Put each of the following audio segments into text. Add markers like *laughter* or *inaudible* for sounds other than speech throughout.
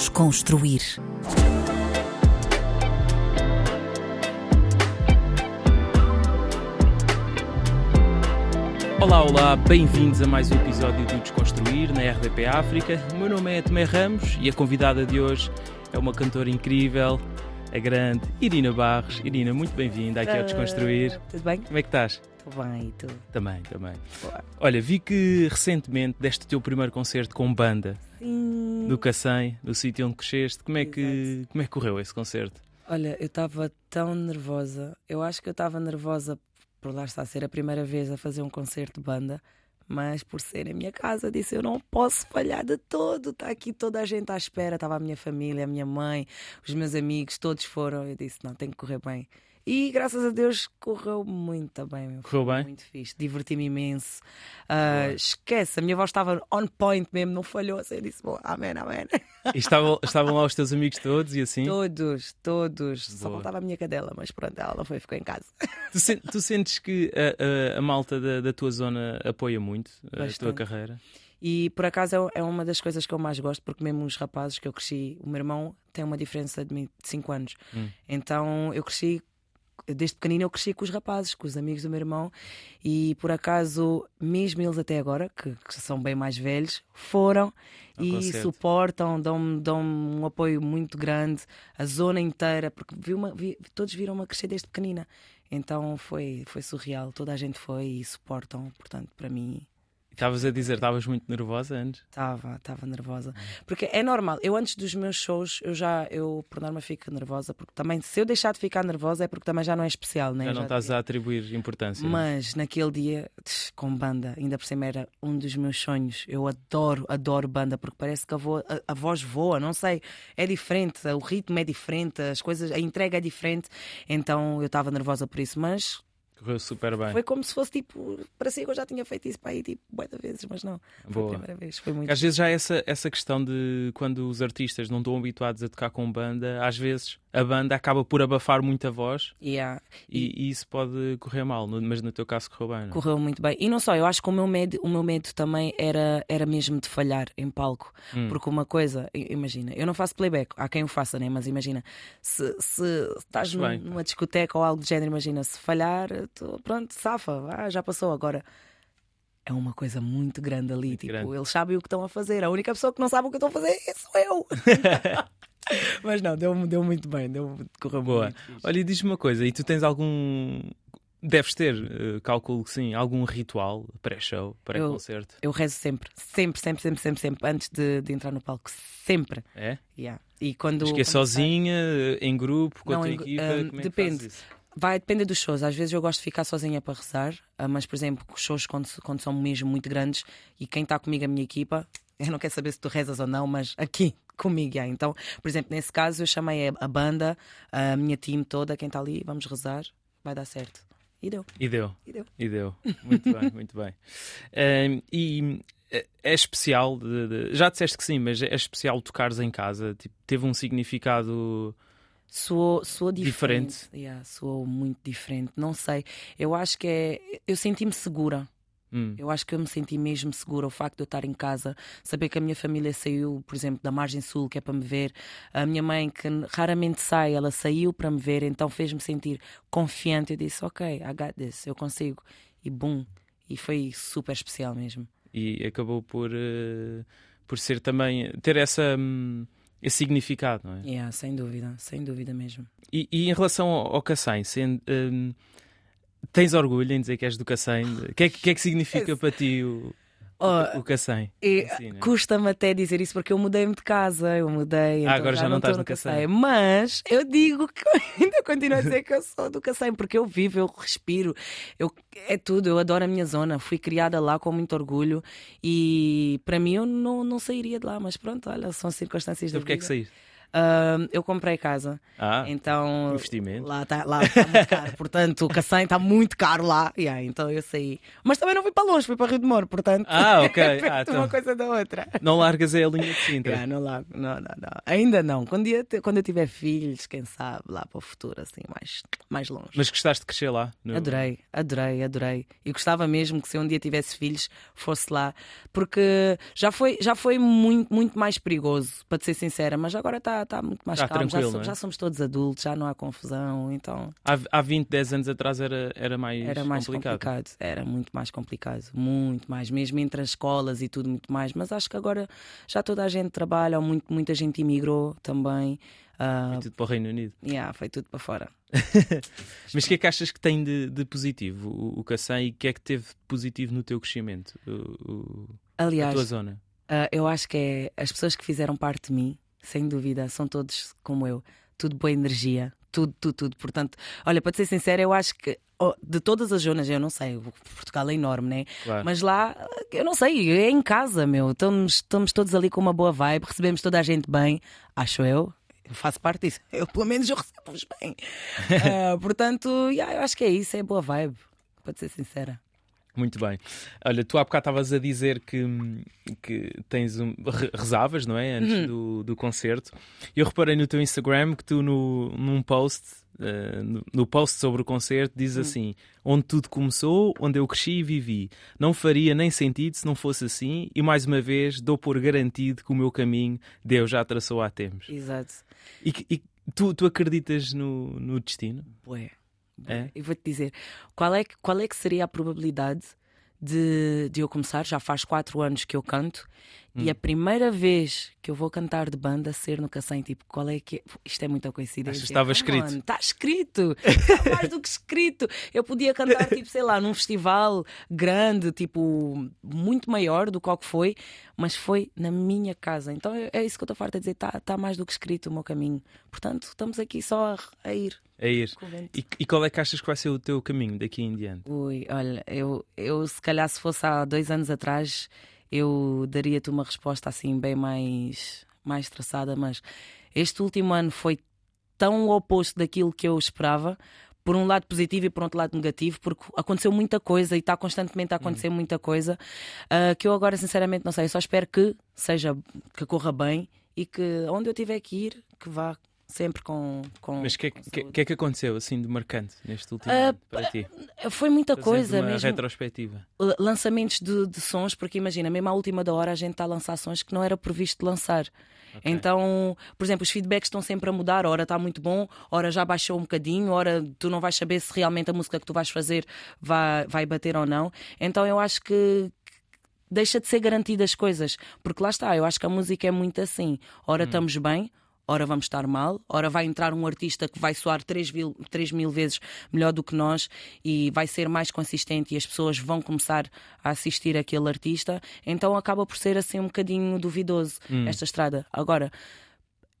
Desconstruir. Olá, olá, bem-vindos a mais um episódio do Desconstruir na RDP África. O meu nome é Tomé Ramos e a convidada de hoje é uma cantora incrível, a grande Irina Barros. Irina, muito bem-vinda aqui ao Desconstruir. Ah, Tudo bem? Como é que estás? Estou bem, e tu? Também, também. Boa. Olha, vi que recentemente deste o teu primeiro concerto com banda Sim. do Cacém, do sítio onde cresceste. Como é que, como é que correu esse concerto? Olha, eu estava tão nervosa. Eu acho que eu estava nervosa por lá estar a ser a primeira vez a fazer um concerto de banda, mas por ser em minha casa, disse eu não posso falhar de todo. Está aqui toda a gente à espera. Estava a minha família, a minha mãe, os meus amigos, todos foram. Eu disse não, tem que correr bem. E graças a Deus correu muito bem. meu. Correu bem? Muito fixe, diverti-me imenso. Ah, esquece, a minha voz estava on point mesmo, não falhou. Assim, eu disse, bom, amém, amém. E estavam, estavam lá os teus amigos todos e assim? Todos, todos. Só Boa. faltava a minha cadela, mas pronto, ela não foi, ficou em casa. Tu, sen- tu sentes que a, a- a malta da, da tua zona apoia muito a tua Bastante. carreira? E por acaso é- é uma das coisas que eu mais gosto, porque mesmo os rapazes que eu cresci, o meu irmão tem uma diferença de 5 anos. Hum. Então eu cresci, desde pequenino eu cresci com os rapazes, com os amigos do meu irmão, e por acaso, mesmo eles até agora, que, que são bem mais velhos, foram Ao e concerto. suportam, dão-me dão um apoio muito grande, a zona inteira, porque vi uma, vi- todos viram-me a crescer desde pequenina. Então foi, foi surreal, toda a gente foi e suportam, portanto, para mim Estavas a dizer, estavas muito nervosa antes? Estava, estava nervosa. Porque é normal, eu antes dos meus shows, eu já, eu por norma fico nervosa, porque também, se eu deixar de ficar nervosa é porque também já não é especial, né? Já não estás a atribuir importância. não é? Mas naquele dia, com banda, ainda por cima era um dos meus sonhos. Eu adoro, adoro banda, porque parece que a, vo- a- a voz voa, não sei, é diferente, o ritmo é diferente, as coisas, a entrega é diferente. Então eu estava nervosa por isso, mas Correu super bem. foi como se fosse tipo, parecia que eu já tinha feito isso para aí tipo, de vezes, mas não. Foi Boa. a primeira vez, foi muito Às vezes já há essa, essa questão de quando os artistas não estão habituados a tocar com banda, às vezes a banda acaba por abafar muito a voz Yeah. e, e isso pode correr mal, mas no teu caso correu bem, não é? Correu muito bem. E não só, eu acho que o meu medo, o meu medo também era, era mesmo de falhar em palco. Hum. Porque uma coisa, imagina, eu não faço playback, há quem o faça, né? mas imagina, se, se estás num- numa discoteca ou algo do género, imagina, se falhar, tu- pronto, safa, ah, já passou. Agora é uma coisa muito grande ali. Muito tipo, grande. eles sabem o que estão a fazer. A única pessoa que não sabe o que eu estou a fazer sou eu. *laughs* *laughs* mas não, deu, deu muito bem, deu, correu Boa. Olha, e diz-me uma coisa, e tu tens algum. Deves ter, eh, calculo que sim, algum ritual pré-show, pré-concerto? Eu rezo sempre, sempre, sempre, sempre, sempre, sempre, antes de, de entrar no palco, sempre. É? Yeah. E quando, Mas que é sozinha, em grupo, com Não, a tua em- equipa? como é Vai depender dos shows. Às vezes eu gosto de ficar sozinha para rezar, ah, mas, por exemplo, shows quando, quando são mesmo muito grandes e quem está comigo, a minha equipa, *laughs* eu não quero saber se tu rezas ou não, mas aqui *laughs* comigo. yeah. Então, por exemplo, nesse caso eu chamei a, banda, a minha time toda, quem está ali, vamos rezar, vai dar certo. E deu, E deu. e deu. E deu. Muito bem, *laughs* muito bem. Hum, e é é especial, de- de- já disseste que sim, mas é especial tocares em casa? Tipo, teve um significado. Soou, soou diferente. Diferente. Yeah, soou muito diferente. Não sei. Eu acho que é. Eu senti-me segura. Hum, Eu acho que eu me senti mesmo segura. O facto de eu estar em casa, saber que a minha família saiu, por exemplo, da Margem Sul, que é para me ver. A minha mãe, que raramente sai, ela saiu para me ver, então fez-me sentir confiante. Eu disse: Ok, I got this, eu consigo. E bum. E foi super especial mesmo. e acabou por, eh, por ser também. ter essa, hum, esse significado, não é? Yeah, sem dúvida, sem dúvida mesmo. E, e em relação ao, ao sendo, hum, tens orgulho em dizer que és do Cacém? O que, é, que que é que significa para ti o, Oh, o Cacém? Assim, né? Custa-me até dizer isso porque eu mudei-me de casa, eu mudei. então agora já não estou estás no Cacém. Mas eu digo que *laughs* ainda continuo a dizer que eu sou do Cacém porque eu vivo, eu respiro, eu, é tudo, eu adoro a minha zona. Fui criada lá com muito orgulho e para mim eu não, não sairia de lá, mas pronto, olha, são circunstâncias Então da porquê é que vida. saíste? Uh, eu comprei casa. Ah, então investimento. lá está lá tá muito caro. portanto, o Cacém está muito caro lá. Yeah, então eu saí. Mas também não fui para longe, fui para Rio de Moro, portanto. Ah, *laughs* ok. é perto Ah, uma então. coisa da outra. Não largas aí a linha de Sintra. Yeah, não, lá, não, não, não. Ainda não. Quando eu, quando eu tiver filhos, quem sabe, lá para o futuro, assim, mais, mais longe. Mas gostaste de crescer lá? no- Adorei, adorei, adorei. E gostava mesmo que se um dia tivesse filhos, fosse lá. Porque já foi, já foi muito, muito mais perigoso, para te ser sincera, mas agora está tá muito mais Tá calmo. Já, tranquilo, so- não é? já somos todos adultos, já não há confusão, então Há, há 20, 10 anos atrás era, era mais, era mais complicado. complicado. Era muito mais complicado, muito mais, mesmo entre as escolas e tudo muito mais. Mas acho que agora já toda a gente trabalha, ou muito, muita gente imigrou também. Ah, Foi tudo para o Reino Unido. yeah, foi tudo para fora. *laughs* Mas o que é que achas que tem de, de positivo o, o e o que é que teve de positivo no teu crescimento? O- o- a Aliás, tua zona? Ah, eu acho que é as pessoas que fizeram parte de mim, sem dúvida, são todos como eu, tudo boa energia, tudo, tudo, tudo. Portanto, olha, para ser sincera, eu acho que oh, de todas as zonas, eu não sei, Portugal é enorme, né? Claro. Mas lá, eu não sei, é em casa, meu. Estamos, estamos todos ali com uma boa vibe, recebemos toda a gente bem, acho eu. Eu faço parte disso. *laughs* Eu, pelo menos, eu recebo-vos bem. *laughs* Ah, portanto, yeah, eu acho que é isso, é boa vibe, para ser sincera. Muito bem. Olha, tu há bocado estavas a dizer que, que tens um, re- rezavas, não é? Uhum. Antes do, do concerto. Eu reparei no teu Instagram que tu, no, num post, eh, no, no post sobre o concerto, diz Uhum. assim: Onde tudo começou, onde eu cresci e vivi. Não faria nem sentido se não fosse assim. E mais uma vez, dou por garantido que o meu caminho Deus já traçou há tempos. Exato. E, e tu, tu acreditas no, no destino? Bué. É? E vou-te dizer, qual é, que, qual é que seria a probabilidade de, de eu começar? Já faz quatro anos que eu canto Hum. e a primeira vez que eu vou cantar de banda ser no Cacém, tipo, qual é que é? Isto é muita coincidência. Achas que estava escrito? Está escrito, está mais do que escrito. Eu podia cantar, *laughs* tipo, sei lá, num festival grande, tipo, muito maior do que o que foi, mas foi na minha casa. Então é é isso que eu estou farta de dizer, está tá mais do que escrito o meu caminho. Portanto, estamos aqui só a, a ir. É ir. E, e qual é que achas que vai ser o teu caminho daqui em diante? Ui, olha, eu, eu se calhar se fosse há dois anos atrás, eu daria-te uma resposta assim bem mais, mais traçada, mas este último ano foi tão oposto daquilo que eu esperava. Por um lado positivo e por outro lado negativo, porque aconteceu muita coisa e está constantemente a acontecer muita coisa ah, que eu agora sinceramente não sei. Eu só espero que seja que corra bem e que onde eu tiver que ir, que vá sempre com. com Mas o que, é com que- que, que é que aconteceu assim de marcante neste último Ah, ano para ti? Foi muita Fazendo coisa uma mesmo. retrospectiva. lançamentos de, de sons, porque imagina, mesmo à última da hora a gente está a lançar sons que não era previsto lançar. Então, por exemplo, os feedbacks estão sempre a mudar, ora está muito bom, ora já baixou um bocadinho, ora tu não vais saber se realmente a música que tu vais fazer vai, vai bater ou não. Então eu acho que deixa de ser garantida as coisas, porque lá está, eu acho que a música é muito assim. Ora estamos bem, ora vamos estar mal, ora vai entrar um artista que vai soar 3 mil, 3 mil vezes melhor do que nós e vai ser mais consistente e as pessoas vão começar a assistir aquele artista, então acaba por ser assim um bocadinho duvidoso esta estrada. Agora,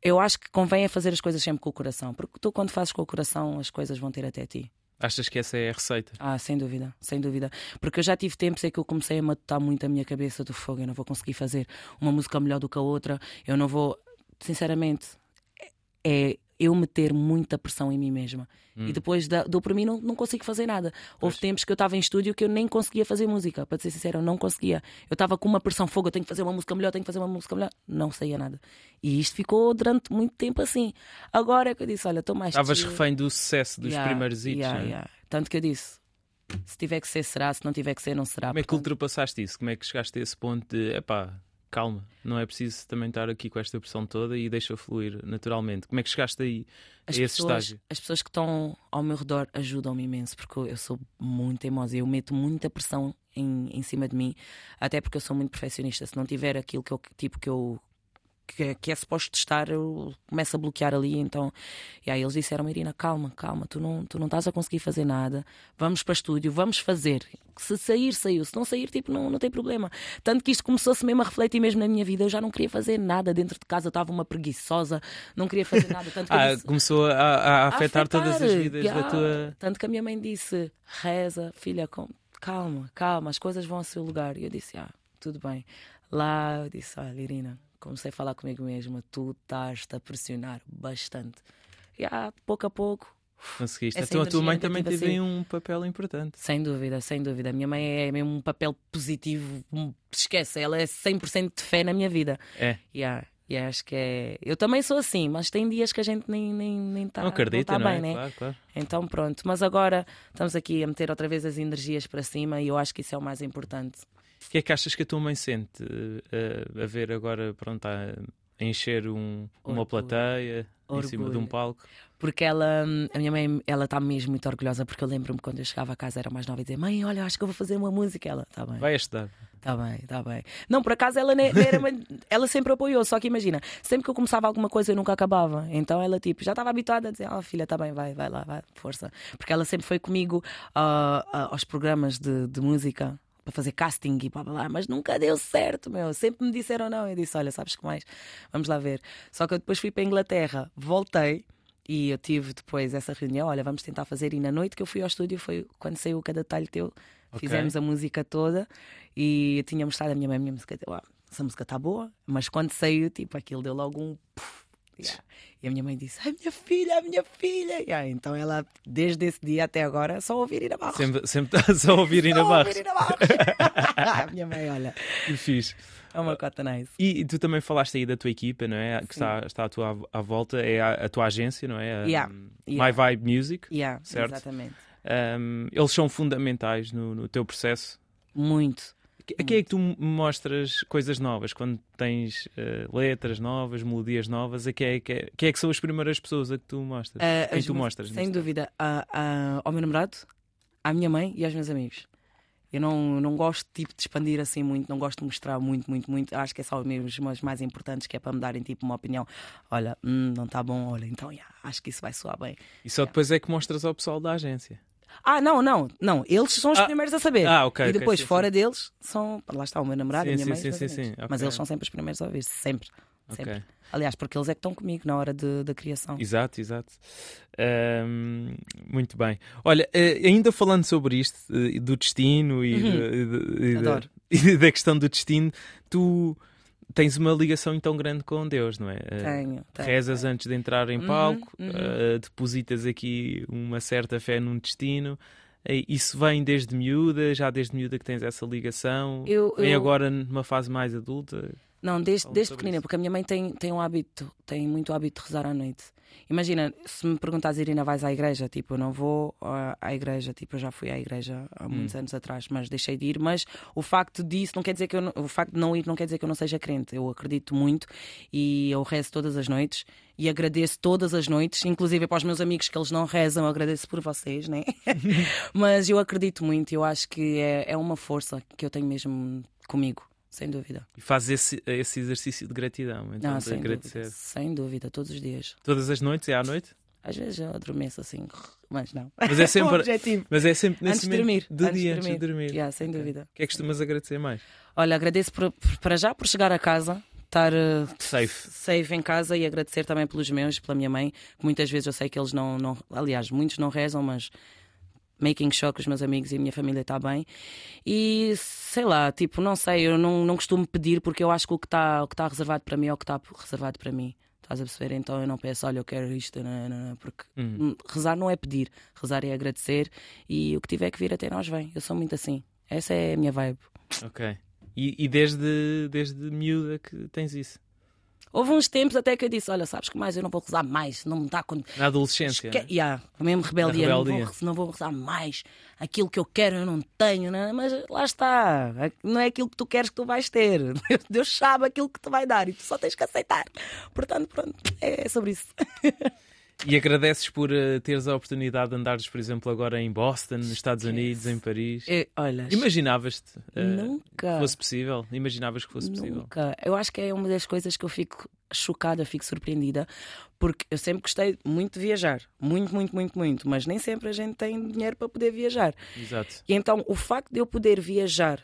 eu acho que convém é fazer as coisas sempre com o coração, porque tu quando fazes com o coração as coisas vão ter até ti. Achas que essa é a receita? Ah, sem dúvida, sem dúvida. Porque eu já tive tempos em que eu comecei a matutar muito a minha cabeça do fogo. Eu não vou conseguir fazer uma música melhor do que a outra. Eu não vou. Sinceramente, é eu meter muita pressão em mim mesma. E depois da- dou por mim não, não consigo fazer nada. Houve tempos que eu estava em estúdio que eu nem conseguia fazer música. Para ser sincero, eu não conseguia. Eu estava com uma pressão fogo, eu tenho que fazer uma música melhor, tenho que fazer uma música melhor. Não saía nada. E isto ficou durante muito tempo assim. Agora é que eu disse: olha, estou mais. Estavas refém do sucesso dos Yeah, primeiros hits, yeah, não é? yeah. Tanto que eu disse: se tiver que ser, será, se não tiver que ser, não será. Como é que Portanto, ultrapassaste isso? Como é que chegaste a esse ponto de epá, calma, não é preciso também estar aqui com esta pressão toda e deixa fluir naturalmente? Como é que chegaste aí a as esse pessoas, estágio? as pessoas que estão ao meu redor ajudam-me imenso, porque eu sou muito teimosa. Eu meto muita pressão em, em cima de mim, até porque eu sou muito perfeccionista. Se não tiver aquilo que eu, tipo, que eu. Que é, que é suposto estar, eu começo a bloquear ali. Então, e aí eles disseram: Irina, calma, calma, tu não, tu não estás a conseguir fazer nada. Vamos para estúdio, vamos fazer. Se sair, saiu. Se não sair, tipo, não, não tem problema. Tanto que isto começou-se mesmo a refletir mesmo na minha vida. Eu já não queria fazer nada dentro de casa, eu estava uma preguiçosa, não queria fazer nada. Tanto *laughs* Ah, disse, começou a, a afetar, todas as afetar, vidas yeah. da tua. Tanto que a minha mãe disse: reza, filha, calma, calma, as coisas vão ao seu lugar. E eu disse: ah, tudo bem. Lá eu disse: olha, Irina, comecei a falar comigo mesma: tu estás-te a pressionar bastante. E ah, pouco a pouco. Conseguiste. Então a tua mãe também teve assim. um papel importante. Sem dúvida, sem dúvida. A minha mãe é mesmo um papel positivo. Esquece, ela é 100% de fé na minha vida. É. Yeah, e acho que é. Eu também sou assim, mas tem dias que a gente nem está nem, nem tá, não acredita, tá não, bem, é? né? Claro, claro. Então pronto. Mas agora estamos aqui a meter outra vez as energias para cima e eu acho que isso é o mais importante. O que é que achas que a tua mãe sente eh, a ver agora, pronto, a encher um- uma Orgulho. plateia em cima de um Orgulho. palco? Porque ela, a minha mãe, ela está mesmo muito orgulhosa, porque eu lembro-me quando eu chegava a casa, era mais nova, e dizia: Mãe, olha, acho que eu vou fazer uma música. Ela, está bem. Vai estudar. Tá bem, tá bem. Não, por acaso ela nem, nem era uma- ela sempre apoiou, só que imagina, sempre que eu começava alguma coisa eu nunca acabava. Então ela tipo, já estava habituada a dizer, ah filha, tá bem, vai, vai lá, vai, força. Porque ela sempre foi comigo ah, ah, aos programas de, de música para fazer casting e blá blá blá, mas nunca deu certo, meu. Sempre me disseram não. Eu disse, olha, sabes que mais? Vamos lá ver. Só que eu depois fui para a Inglaterra, voltei. E eu tive depois essa reunião, olha, vamos tentar fazer. E na noite que eu fui ao estúdio foi quando saiu cada detalhe teu. Ok. Fizemos a música toda e eu tinha mostrado a minha mãe, a minha música, "Uau, essa música está boa, mas quando saiu, tipo, aquilo deu logo um. puf, yeah. E a minha mãe disse: Ai, minha filha, a minha filha. Yeah, então ela, desde esse dia até agora, só ouvir Ina Barros. Sempre, sempre estás a ouvir Ina *laughs* Só Barros. ouvir Ina Barros. *laughs* a minha mãe, olha, Que fixe. é uma cota nice. E, e tu também falaste aí da tua equipa, não é? Que Sim. está, está à tua à volta, é a, a tua agência, não é? A, Yeah. My Vibe Music. Certo. Exatamente. Um, eles são fundamentais no, no teu processo. Muito. A quem é que tu mostras coisas novas quando tens eh, letras novas, melodias novas? A quem é, que é, quem é que são as primeiras pessoas a que tu mostras? Ah, quem tu mostras? Sem dúvida, a- a- ao meu namorado, à minha mãe e aos meus amigos. Eu não, não gosto tipo, de expandir assim muito, não gosto de mostrar muito, muito, muito. Acho que é só mesmo os mais importantes, que é para me darem tipo uma opinião. Olha, hum, não está bom, olha, então yeah, acho que isso vai soar bem. E só depois é que mostras ao pessoal da agência. Ah, não, não, não, eles são os Ah, primeiros a saber. ah, ok, E depois, sim, fora deles, são. Lá está o meu namorado, Sim, a minha sim, mãe. e sim, sim, sim, Mas ok. eles são sempre os primeiros a ouvir, sempre. sempre. Ok. Aliás, porque eles é que estão comigo na hora de- da criação. Exato, exato. Ahm, muito bem. Olha, eh, ainda falando sobre isto, eh, do destino e, Uhum. de- e de- e da- Adoro. *laughs* e da questão do destino, tu tens uma ligação então grande com Deus, não é? Eh, Tenho, tenho. Rezas antes de entrar em Uhum, palco, uhum. eh, depositas aqui uma certa fé num destino. Isso vem desde miúda, já desde miúda que tens essa ligação. Eu- Vem eu- agora numa fase mais adulta. Não, desde, desde pequenina, porque a minha mãe tem, tem um hábito, tem muito hábito de rezar à noite. Imagina, se me perguntas, Irina, vais à igreja? Tipo, eu não vou à, igreja, tipo, eu já fui à igreja há muitos anos atrás, mas deixei de ir. Mas o facto disso não quer dizer que eu não, o facto de não ir não quer dizer que eu não seja crente. Eu acredito muito e eu rezo todas as noites e agradeço todas as noites, inclusive para os meus amigos que eles não rezam, agradeço por vocês, né? *laughs* mas eu acredito muito, eu acho que é, é uma força que eu tenho mesmo comigo, sem dúvida. E fazes esse, esse exercício de gratidão, então Não, de sem agradecer. dúvida, sem dúvida, todos os dias. Todas as noites, é à noite? Às vezes eu adormeço assim, mas não. Mas é *laughs* sempre, objetivo. mas é sempre Antes nesse de dormir. de antes dia, de antes de dormir. Yeah, sem dúvida. O que é que costumas agradecer mais? Olha, agradeço por- por- para já por chegar a casa, estar eh, Safe. safe em casa e agradecer também pelos meus, pela minha mãe, que muitas vezes eu sei que eles não, não aliás, muitos não rezam, mas making sure que os meus amigos e a minha família está bem. E sei lá, tipo, não sei, eu não, não costumo pedir porque eu acho que o que está tá reservado para mim é o que está reservado para mim. Estás a perceber? Então eu não peço, olha, eu quero isto, não, não, não, porque Hum. hum, rezar não é pedir, rezar é agradecer e o que tiver que vir até nós vem. Eu sou muito assim. Essa é a minha vibe. Ok. E, e desde, desde miúda que tens isso? Houve uns tempos até que eu disse: Olha, sabes que mais eu não vou rezar mais, não me dá quando. Na adolescência? Esque... né? Yeah, mesmo rebeldia, Na Não, rebeldia. vou, não vou rezar mais. Aquilo que eu quero eu não tenho, né? mas lá está. Não é aquilo que tu queres que tu vais ter. *laughs* Deus sabe aquilo que te vai dar e tu só tens que aceitar. Portanto, pronto, é sobre isso. *laughs* E agradeces por eh, teres a oportunidade de andares, por exemplo, agora em Boston, nos Estados Unidos, em Paris. Eu- olha, Imaginavas-te eh, nunca. que fosse possível? Imaginavas que fosse possível? Nunca. Eu acho que é uma das coisas que eu fico chocada, fico surpreendida, porque eu sempre gostei muito de viajar. Muito, muito, muito, muito. Mas nem sempre a gente tem dinheiro para poder viajar. Exato. E então o facto de eu poder viajar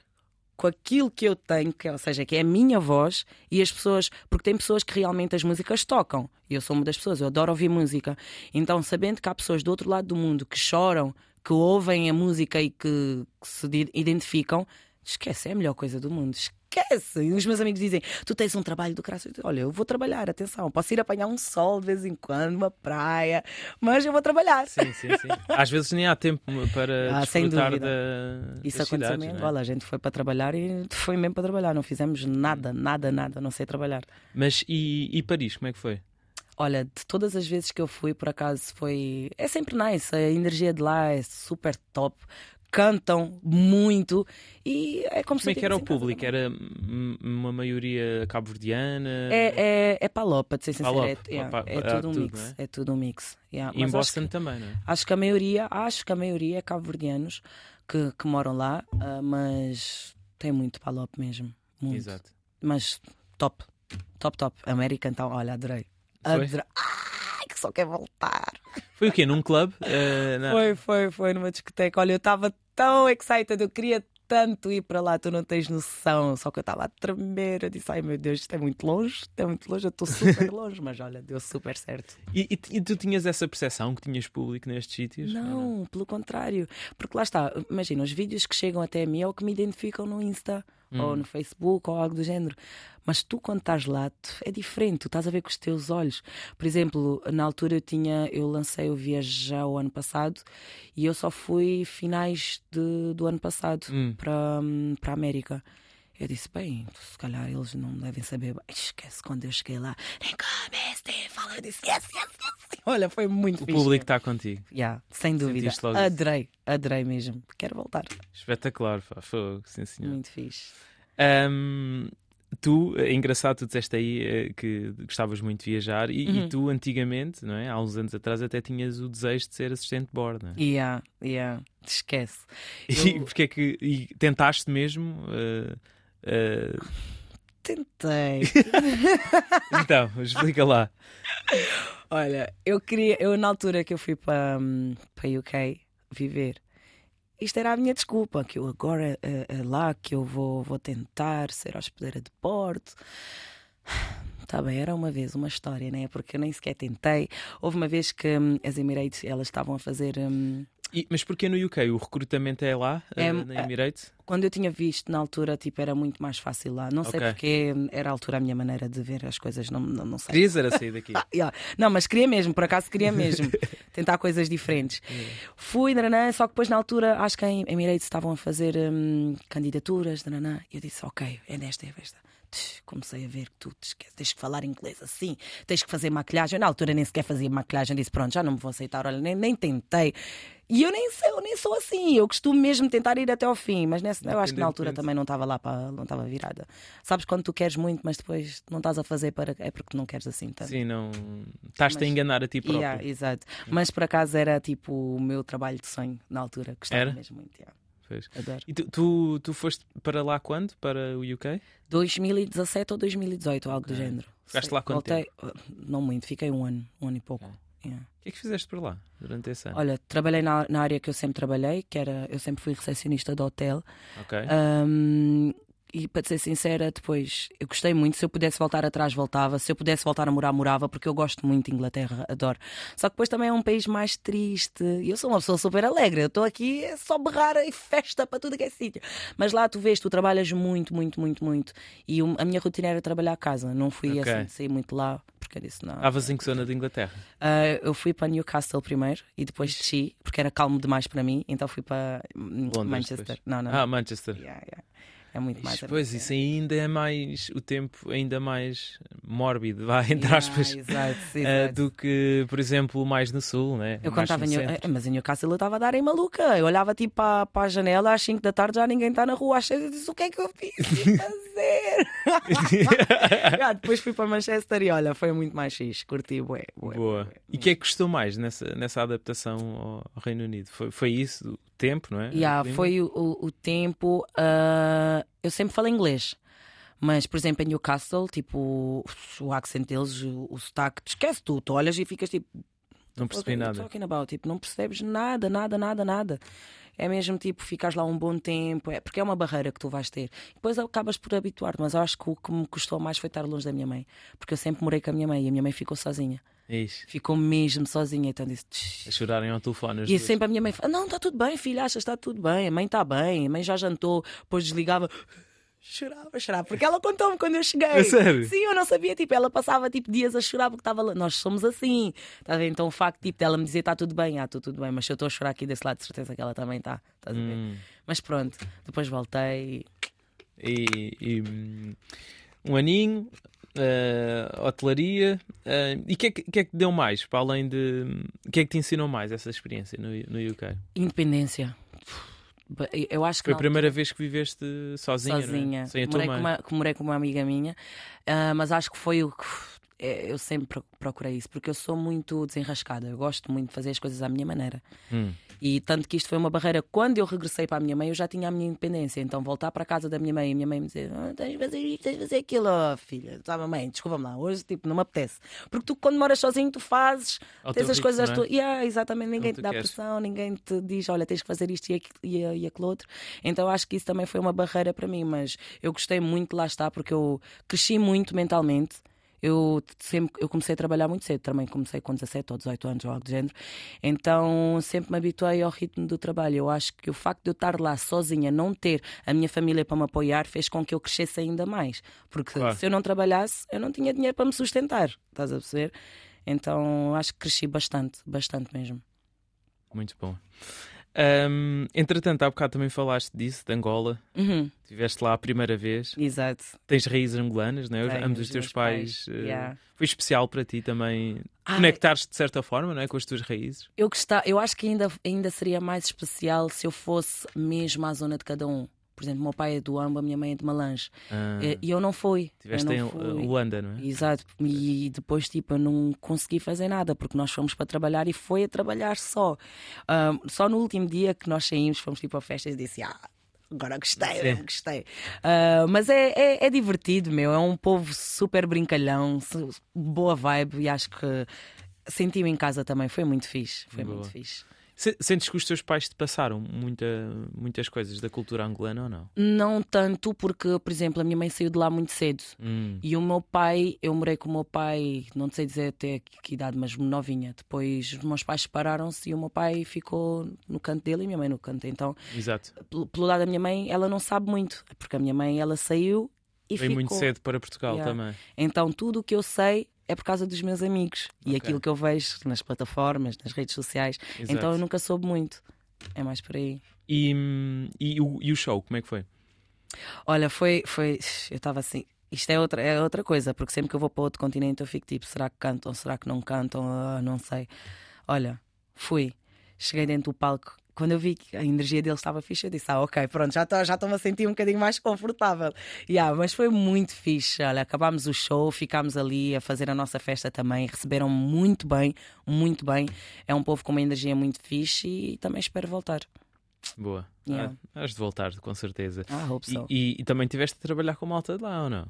com aquilo que eu tenho, que, ou seja, que é a minha voz e as pessoas, porque tem pessoas que realmente as músicas tocam. E eu sou uma das pessoas, eu adoro ouvir música. Então, sabendo que há pessoas do outro lado do mundo que choram, que ouvem a música e que, que se identificam, esquece, é a melhor coisa do mundo. Esquece. E os meus amigos dizem: Tu tens um trabalho do caralho. Olha, eu vou trabalhar, atenção. Posso ir apanhar um sol de vez em quando, uma praia, mas eu vou trabalhar. Sim, sim, sim. Às vezes nem há tempo para Ah, desfrutar da. Isso aconteceu mesmo. é? Olha, a gente foi para trabalhar e foi mesmo para trabalhar. Não fizemos nada, nada, nada, não sei trabalhar. Mas e, e Paris, como é que foi? Olha, de todas as vezes que eu fui, por acaso foi. É sempre nice. A energia de lá é super top. Cantam muito e é como, se Como é que era o casa público? também. Era uma maioria cabo-verdiana? É, é, é palopa, de ser sincero. Palopa, É, yeah, pa- é há tudo um tudo, mix. é? É tudo um mix. yeah. E em Boston que- também, não é? Acho que a maioria, acho que a maioria é cabo-verdianos que, que moram lá, ah, mas tem muito palop mesmo. Muito. Exato. Mas top, top, top. América, então, olha, adorei. Adorei. Que só quer voltar. Foi o quê? Num clube? *laughs* Na- Foi, foi, foi numa discoteca. Olha, eu estava tão excited, eu queria tanto ir para lá, tu não tens noção. Só que eu estava a tremer. Eu disse, ai meu Deus, isto é muito longe, isto é muito longe, eu estou super *laughs* longe, mas olha, deu super certo. E, e- e tu tinhas essa percepção que tinhas público nestes sítios? Não, pelo contrário. Porque lá está, imagina, os vídeos que chegam até a mim é o que me identificam no Insta ou no Facebook ou algo do género. Mas tu, quando estás lá, é diferente, tu estás a ver com os teus olhos. Por exemplo, na altura eu tinha, eu lancei o Viajar o ano passado e eu só fui finais de- do ano passado Hum. para, hum, para a América. Eu disse, bem, se calhar eles não devem saber. Esquece quando eu cheguei lá. Nem come, fala. Eu disse, yes, yes, yes. *laughs* Olha, foi muito O fixe. público está contigo. Yeah, sem dúvida. Sentiste logo isso? Adorei, adorei mesmo. Quero voltar. Espetacular, pá. Fogo, sim senhor. Muito fixe. Ahm, tu, é engraçado, tu disseste aí eh, que gostavas muito de viajar e, Uhum. e tu antigamente, não é? há uns anos atrás, até tinhas o desejo de ser assistente de bordo. Não é? Yeah, yeah. Esquece. *laughs* E, Eu- porque é que e tentaste mesmo? eh, Tentei. *laughs* então, explica lá. Olha, eu queria, eu na altura que eu fui para hum, para UK viver, isto era a minha desculpa, que eu agora é, é lá que eu vou, vou tentar ser hospedeira de bordo. Tá bem, era uma vez uma história, né? Porque eu nem sequer tentei. Houve uma vez que hum, as Emirates elas estavam a fazer hum, E- mas porquê no UK? O recrutamento é lá, eh, É- na Emirates? Quando eu tinha visto na altura, tipo, era muito mais fácil lá. Não sei Ok. porque era a altura a minha maneira de ver as coisas, não, não, não sei. Querias era sair daqui? *laughs* Yeah. Não, mas queria mesmo, por acaso queria mesmo *laughs* tentar coisas diferentes. Fui, nananã, só que depois na altura acho que em Emirates estavam a fazer hum, candidaturas, nananã, e eu disse, ok, é nesta, é esta. Comecei a ver que tu te esqueces, tens que falar inglês assim, tens que fazer maquilhagem. Eu, na altura nem sequer fazia maquilhagem, disse pronto, já não me vou aceitar, olha, nem, nem tentei. E eu nem, sei, eu nem sou assim, eu costumo mesmo tentar ir até ao fim, mas nessa, eu acho que na altura também não estava lá, para, não estava virada. Sabes quando tu queres muito, mas depois não estás a fazer para. é porque não queres assim tanto. Sim, não. Estás-te a enganar a ti próprio. Yeah, exato. Mas por acaso era tipo o meu trabalho de sonho na altura. Gostava Era? mesmo muito. yeah. Pois. Adoro. E tu, tu, tu foste para lá quando? Para o UK? 2017 ou 2018, algo do Ok. género. Ficaste lá quanto voltei, uh, Não muito, fiquei um ano, um ano e pouco. Yeah. O que é que fizeste por lá durante esse ano? Olha, trabalhei na, na área que eu sempre trabalhei, que era eu sempre fui recepcionista de hotel. Ok. Um, e para ser sincera, depois eu gostei muito. Se eu pudesse voltar atrás, voltava. Se eu pudesse voltar a morar, morava, porque eu gosto muito de Inglaterra, adoro. Só que depois também é um país mais triste. E eu sou uma pessoa super alegre. Eu estou aqui é só berrar e festa para tudo que é sítio. Mas lá tu vês, tu trabalhas muito, muito, muito, muito. E a minha rotina era trabalhar a casa. Não fui Ok. assim de sair muito lá, porque disse não. Estavas em que zona de Inglaterra? Ah, eu fui para Newcastle primeiro e depois desci, porque era calmo demais para mim. Então fui para Londres Manchester. depois. Não, não. Ah, Manchester. Yeah, yeah. É muito mais. Ixi, Pois, isso ainda é mais. O tempo ainda mais mórbido, vá, *laughs* entre Yeah, aspas. exato, ah, exato. do que, por exemplo, mais no sul, né? Eu mais contava em, eh, mas em Newcastle eu estava a dar em maluca. Eu olhava tipo para, para a janela às 5 da tarde, já ninguém está na rua às 6 eu disse: o que é que eu fiz *laughs* fazer? *laughs* Ah, depois fui para Manchester e olha, foi muito mais fixe. Curti, bué, bué, Boa. bué. E o que é que gostou mais nessa, nessa adaptação ao, Reino Unido? Foi, foi isso, o tempo, não é? Yeah, O foi o, o, o tempo. ah, eu sempre falei inglês. Mas, por exemplo, em Newcastle, tipo, o accent deles, o, o sotaque, esquece tu, tu olhas e ficas tipo, Não percebi What nada. talking about? Tipo, não percebes nada, nada, nada, nada. É mesmo tipo, ficas lá um bom tempo, é, porque é uma barreira que tu vais ter. Depois acabas por habituar-te, mas eu acho que o que me custou mais foi estar longe da minha mãe. Porque eu sempre morei com a minha mãe e a minha mãe ficou sozinha. Ixi, Ficou mesmo sozinha, então disse. a chorarem ao telefone. E duas. sempre a minha mãe fala: Não, está tudo bem, filha, achas está tudo bem. A mãe está bem, a mãe já jantou, depois desligava. Chorava, chorava, porque ela contou-me quando eu cheguei. É sério? Sim, eu não sabia, tipo, ela passava tipo dias a chorar porque estava lá. Nós somos assim. Tá a ver? Então o facto tipo, dela me dizer está tudo bem, ah, tudo bem, mas se eu estou a chorar aqui desse lado, de certeza que ela também está. Estás a ver? Hum. Mas pronto, depois voltei. E, e, um aninho, eh, hotelaria. eh, e o que, é que, que é que deu mais? Para além de. O que é que te ensinou mais essa experiência no, no UK? Independência. Eu acho que Foi a primeira vez que viveste sozinha? é? sozinha. Sem a tua morei, com mãe. uma, que morei com uma amiga minha, Ah, mas acho que foi o que. é, Eu sempre pro- procurei isso, porque eu sou muito desenrascada. Eu gosto muito de fazer as coisas à minha maneira. Hum. E tanto que isto foi uma barreira. Quando eu regressei para a minha mãe, eu já tinha a minha independência. Então voltar para a casa da minha mãe e a minha mãe me dizer: ah, tens de fazer isto, tens de fazer aquilo, oh, filha. Tá, mãe, desculpa-me lá, hoje tipo, não me apetece. Porque tu, quando moras sozinho, tu fazes, Ao tens as ritmo, coisas. é? tu... Yeah, exatamente, ninguém te dá queres. pressão, ninguém te diz: olha, tens que fazer isto e aquilo, e, e aquilo outro. Então acho que isso também foi uma barreira para mim. Mas eu gostei muito, lá está, porque eu cresci muito mentalmente. Eu sempre eu comecei a trabalhar muito cedo, também comecei com 17 ou 18 anos ou algo do género. Então sempre me habituei ao ritmo do trabalho. Eu acho que o facto de eu estar lá sozinha, não ter a minha família para me apoiar, fez com que eu crescesse ainda mais. Porque Claro. se eu não trabalhasse, eu não tinha dinheiro para me sustentar. Estás a perceber? Então acho que cresci bastante, bastante mesmo. Muito bom. Ahm, entretanto, há bocado também falaste disso, de Angola. Uhum, Estiveste lá a primeira vez. exato. Tens raízes angolanas, não é? Tenho, Ambos os teus pais. pais, eh, yeah. Foi especial para ti também Ai. conectares-te de certa forma, não é? Com as tuas raízes. Eu, gostar, eu acho que ainda, ainda seria mais especial se eu fosse mesmo à zona de cada um. Por exemplo, meu pai é do Amba, minha mãe é de Malange. Ah, Eh, E eu não fui. Eu em não eh, fui. Luanda, não é? Exato, e depois tipo eu não consegui fazer nada porque nós fomos para trabalhar e foi a trabalhar só. Ahm, só no último dia que nós saímos, fomos tipo a festas e disse: Ah, agora gostei, Sim. gostei. Ah, mas é, é, é divertido, meu, é um povo super brincalhão, boa vibe e acho que senti-me em casa também, foi muito fixe. Foi Boa. muito fixe. Se- Sentes que os teus pais te passaram muita, muitas coisas da cultura angolana ou não? Não tanto porque, por exemplo, a minha mãe saiu de lá muito cedo. Hum, E o meu pai, eu morei com o meu pai, não sei dizer até que que idade, mas novinha. Depois os meus pais separaram-se e o meu pai ficou no canto dele e a minha mãe no canto. Então, exato. pelo lado da minha mãe, ela não sabe muito, porque a minha mãe ela saiu e ficou. muito cedo para Portugal Yeah. também. Então, tudo o que eu sei é por causa dos meus amigos e Ok. aquilo que eu vejo nas plataformas, nas redes sociais. Exato. Então, eu nunca soube muito. É mais por aí. E, hum, e, o, e o show, como é que foi? Olha, foi. foi eu estava assim. Isto é outra, é outra coisa, porque sempre que eu vou para outro continente eu fico tipo: será que cantam, será que não cantam? Ah, não sei. Olha, fui. Cheguei dentro do palco. Quando eu vi que a energia deles estava fixe, eu disse: Ah, ok, pronto, já estou já a sentir um bocadinho mais confortável. Yeah, mas foi muito fixe. Olha, acabámos o show, ficámos ali a fazer a nossa festa também. Receberam muito bem, muito bem. É um povo com uma energia muito fixe e também espero voltar. Boa. Yeah. Ah, has de voltar, com certeza. Ah, hope E, so. e, e também tiveste de trabalhar com malta de lá ou não?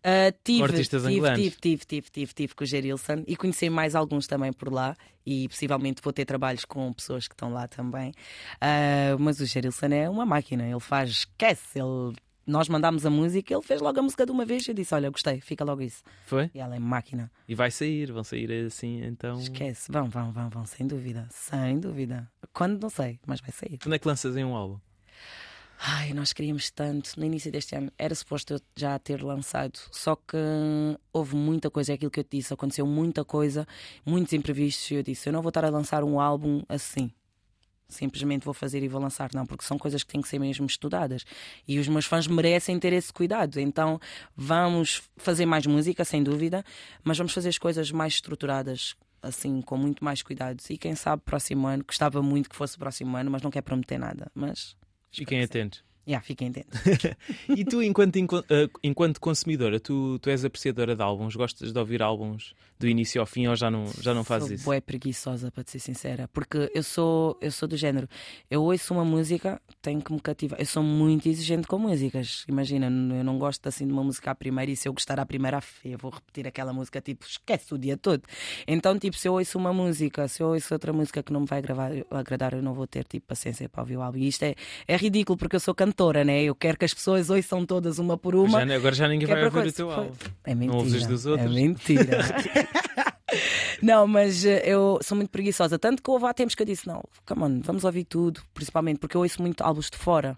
Uh, tive, artistas tive, angolanos? tive, tive, tive, tive, tive com o Gerilson e conheci mais alguns também por lá e possivelmente vou ter trabalhos com pessoas que estão lá também. Uh, mas o Gerilson é uma máquina, ele faz, esquece, ele. Nós mandámos a música, ele fez logo a música de uma vez e eu disse: Olha, gostei, fica logo isso. Foi? E ela é máquina, E vai sair, vão sair assim, então. esquece, vão, vão, vão, vão, sem dúvida, sem dúvida. Quando não sei, mas vai sair. Quando é que lanças em um álbum? Ai, nós queríamos tanto. No início deste ano era suposto eu já ter lançado, só que houve muita coisa, é aquilo que eu te disse, aconteceu muita coisa, muitos imprevistos. E eu disse: eu não vou estar a lançar um álbum assim. Simplesmente vou fazer e vou lançar, não, porque são coisas que têm que ser mesmo estudadas e os meus fãs merecem ter esse cuidado. Então vamos fazer mais música, sem dúvida, mas vamos fazer as coisas mais estruturadas, assim, com muito mais cuidados. E quem sabe, próximo ano, gostava muito que fosse próximo ano, mas não quer prometer nada. Mas Fiquem Espero que sim. atentos. Yeah, fiquem atentos. *laughs* E tu, enquanto, eh, enquanto consumidora, tu, tu és apreciadora de álbuns? Gostas de ouvir álbuns do início ao fim ou já não, já não fazes sou isso? bué preguiçosa, para te ser sincera, porque eu sou, eu sou do género. Eu ouço uma música, tenho que me cativar. Eu sou muito exigente com músicas. Imagina, eu não gosto assim de uma música à primeira e se eu gostar à primeira, eu vou repetir aquela música, tipo, esquece o dia todo. Então, tipo, se eu ouço uma música, se eu ouço outra música que não me vai gravar, agradar, eu não vou ter tipo paciência para ouvir o álbum. E isto é, é ridículo porque eu sou cantora, né? Eu quero que as pessoas ouçam todas uma por uma. Já- agora já ninguém é vai ouvir o coisa- teu foi- álbum. É mentira. ouves as dos outros? É mentira. *laughs* não, mas eh, eu sou muito preguiçosa. Tanto que houve há tempos que eu disse: não, come on, vamos ouvir tudo. Principalmente porque eu ouço muito álbuns de fora.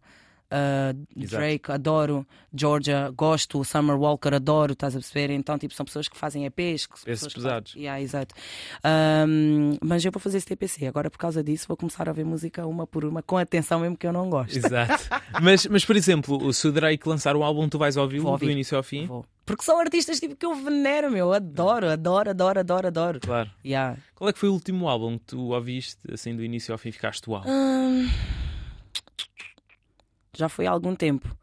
Uh, Exato. Drake, adoro, Georgia, gosto, Summer Walker, adoro, estás a perceber? Então, tipo, são pessoas que fazem EPs, que, que pesados. Fazem... Yeah, exato. Um, mas eu vou fazer esse TPC. Agora, por causa disso, vou começar a ouvir música uma por uma, com atenção mesmo que eu não gosto. Exato. *laughs* mas, mas, por exemplo, se o Drake lançar um álbum, tu vais ouvi-lo do início ao fim? Vou. Porque são artistas tipo, que eu venero, meu. Adoro, adoro, adoro, adoro, adoro. Claro. Yeah. Qual é que foi o último álbum que tu ouviste, assim, do início ao fim, ficaste uau? Hum, já foi há algum tempo.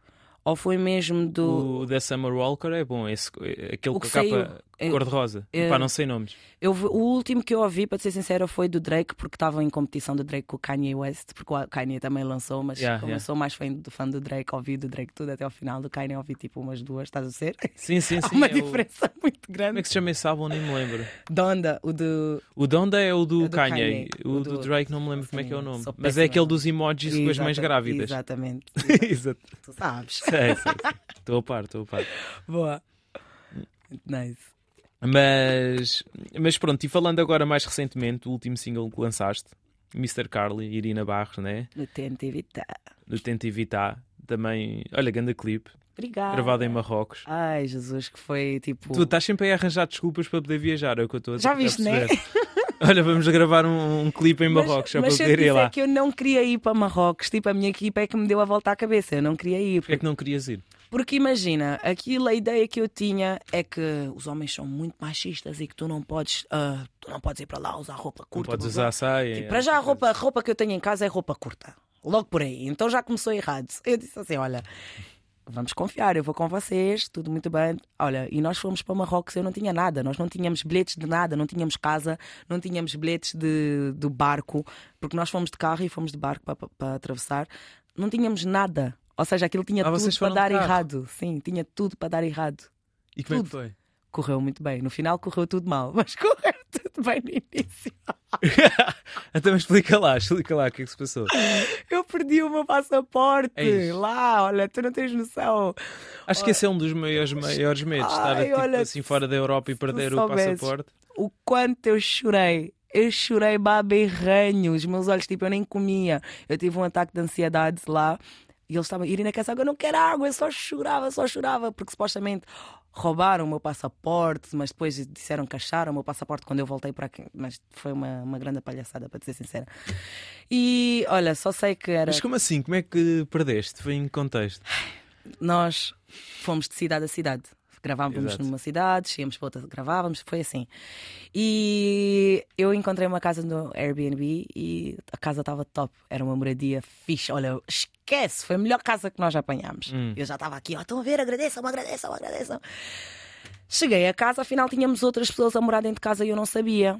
Ou foi mesmo do. O da Summer Walker é bom, esse, aquele O a que capa saiu, eu- cor-de-rosa. Pá, não sei nomes. Eu, o último que eu ouvi, para ser sincera, foi do Drake, porque estava em competição do Drake com o Kanye West, porque o Kanye também lançou, mas Yeah, como yeah. eu sou mais fã do, fã do Drake, ouvi do Drake tudo até ao final, do Kanye ouvi tipo umas duas, estás a ser? Sim, sim, *laughs* Há sim. uma é o- diferença *laughs* muito Como grande. é que se chama esse álbum? Nem me lembro. Donda, o do. O Donda é o do, É do Kanye. Kanye. O, O do, do- Drake não me lembro como é que é o Sim, nome. Mas é aquele dos emojis com as mães grávidas. *laughs* Exatamente. Exato. tu sabes. Sei, sei, sei. Estou a par, estou a par. Boa. Nice. Mas, mas pronto, e falando agora mais recentemente, o último single que lançaste, Mr. Carly, Irina Barros, né? No TNT Vita. Do Tenta Evitar, também, olha, grande clipe, Obrigada. gravado em Marrocos. Ai, Jesus, que foi tipo. Tu estás sempre a arranjar desculpas para poder viajar, é o que eu estou a Já a viste, né? Olha, vamos gravar um, um clipe em Marrocos, só para mas eu poder ir lá. que eu não queria ir para Marrocos, tipo, a minha equipa é que me deu a volta à cabeça. Eu não queria ir. Porquê é que não querias ir? Porque imagina, aquilo, a ideia que eu tinha é que os homens são muito machistas e que tu não podes, ah, tu não podes ir para lá usar roupa Não curta. podes blá, usar saia. Tipo, para já a roupa, a roupa que eu tenho em casa é roupa curta. Logo por aí. Então já começou errado. Eu disse assim: olha, vamos confiar, eu vou com vocês, tudo muito bem. Olha, e nós fomos para Marrocos, eu não tinha nada, nós não tínhamos bilhetes de nada, não tínhamos casa, não tínhamos bilhetes de, do barco, porque nós fomos de carro e fomos de barco para, para, para atravessar, não tínhamos nada. Ou seja, aquilo tinha Ah, tudo para dar errado. Sim, tinha tudo para dar errado. E como é que tudo. foi? Correu muito bem. No final correu tudo mal, *laughs* mas correu tudo bem no início. *laughs* então explica lá, explica lá o que é que se passou. Eu perdi o meu passaporte Eis. lá, olha, tu não tens noção. Acho que esse é um dos maiores, maiores medos, estar Ai, tipo, olha, assim fora da Europa e perder o passaporte. O quanto eu chorei. Eu chorei baberranho, os meus olhos, tipo, eu nem comia. Eu tive um ataque de ansiedade lá e eles estavam, Irina, quer água? Eu não quero água, eu só chorava, só chorava, porque supostamente roubaram o meu passaporte, mas depois disseram que acharam o meu passaporte quando eu voltei para aqui. Mas foi uma, uma grande palhaçada, para ser sincera. E olha, só sei que era. Mas como assim? Como é que perdeste? Foi em que contexto? nós fomos de cidade a cidade. Gravávamos Exato. numa cidade, íamos para outra, gravávamos, foi assim. E eu encontrei uma casa no Airbnb e a casa estava top. Era uma moradia fixe. Olha, esquece, foi a melhor casa que nós apanhámos. Hum. Eu já estava aqui, ó, estão a ver, agradeçam, agradeçam, agradeçam. Cheguei a casa, afinal tínhamos outras pessoas a morar dentro de casa e eu não sabia.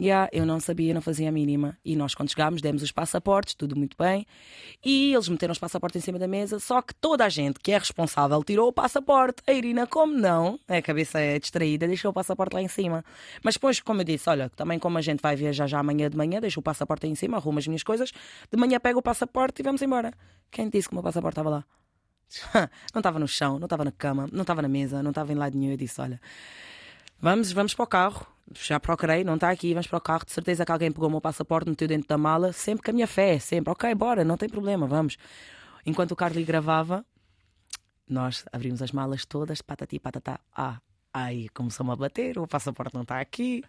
Yeah, eu não sabia, não fazia a mínima. E nós, quando chegámos, demos os passaportes, tudo muito bem. E eles meteram os passaportes em cima da mesa. Só que toda a gente que é responsável tirou o passaporte. A Irina, como não? A cabeça é distraída, deixou o passaporte lá em cima. Mas depois, como eu disse, olha, também como a gente vai viajar já amanhã de manhã, deixo o passaporte aí em cima, arrumo as minhas coisas. De manhã pego o passaporte e vamos embora. Quem disse que o meu passaporte estava lá? *laughs* não estava no chão, não estava na cama, não estava na mesa, não estava em lado nenhum. Eu disse: olha. Vamos, vamos para o carro. Já procurei, não está aqui, vamos para o carro. De certeza que alguém pegou o meu passaporte, meteu dentro da mala, sempre com a minha fé, sempre. Ok, bora, não tem problema, vamos. Enquanto o Carly gravava, nós abrimos as malas todas, patati patatá. Ah, aí começou-me a bater, o passaporte não está aqui.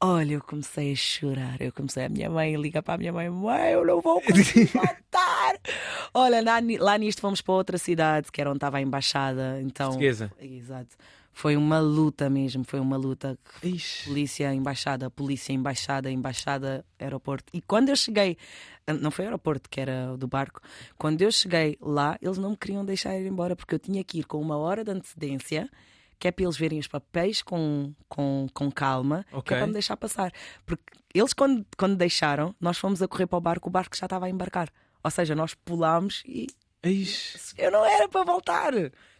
Olha, eu comecei a chorar. Eu comecei, a minha mãe liga para a minha mãe: Mãe, eu não vou conseguir *laughs* voltar. Olha, lá, lá nisto fomos para outra cidade, que era onde estava a embaixada. Então, Portuguesa. Exato. Foi uma luta mesmo, foi uma luta. Ixi. Polícia, embaixada, polícia, embaixada, embaixada, aeroporto. E quando eu cheguei, não foi aeroporto, que era do barco, quando eu cheguei lá, eles não me queriam deixar ir embora porque eu tinha que ir com uma hora de antecedência, que é para eles verem os papéis com, com, com calma, que Ok. é para me deixar passar. Porque eles, quando, quando deixaram, nós fomos a correr para o barco, o barco já estava a embarcar. Ou seja, nós pulámos e Ixi. eu não era para voltar.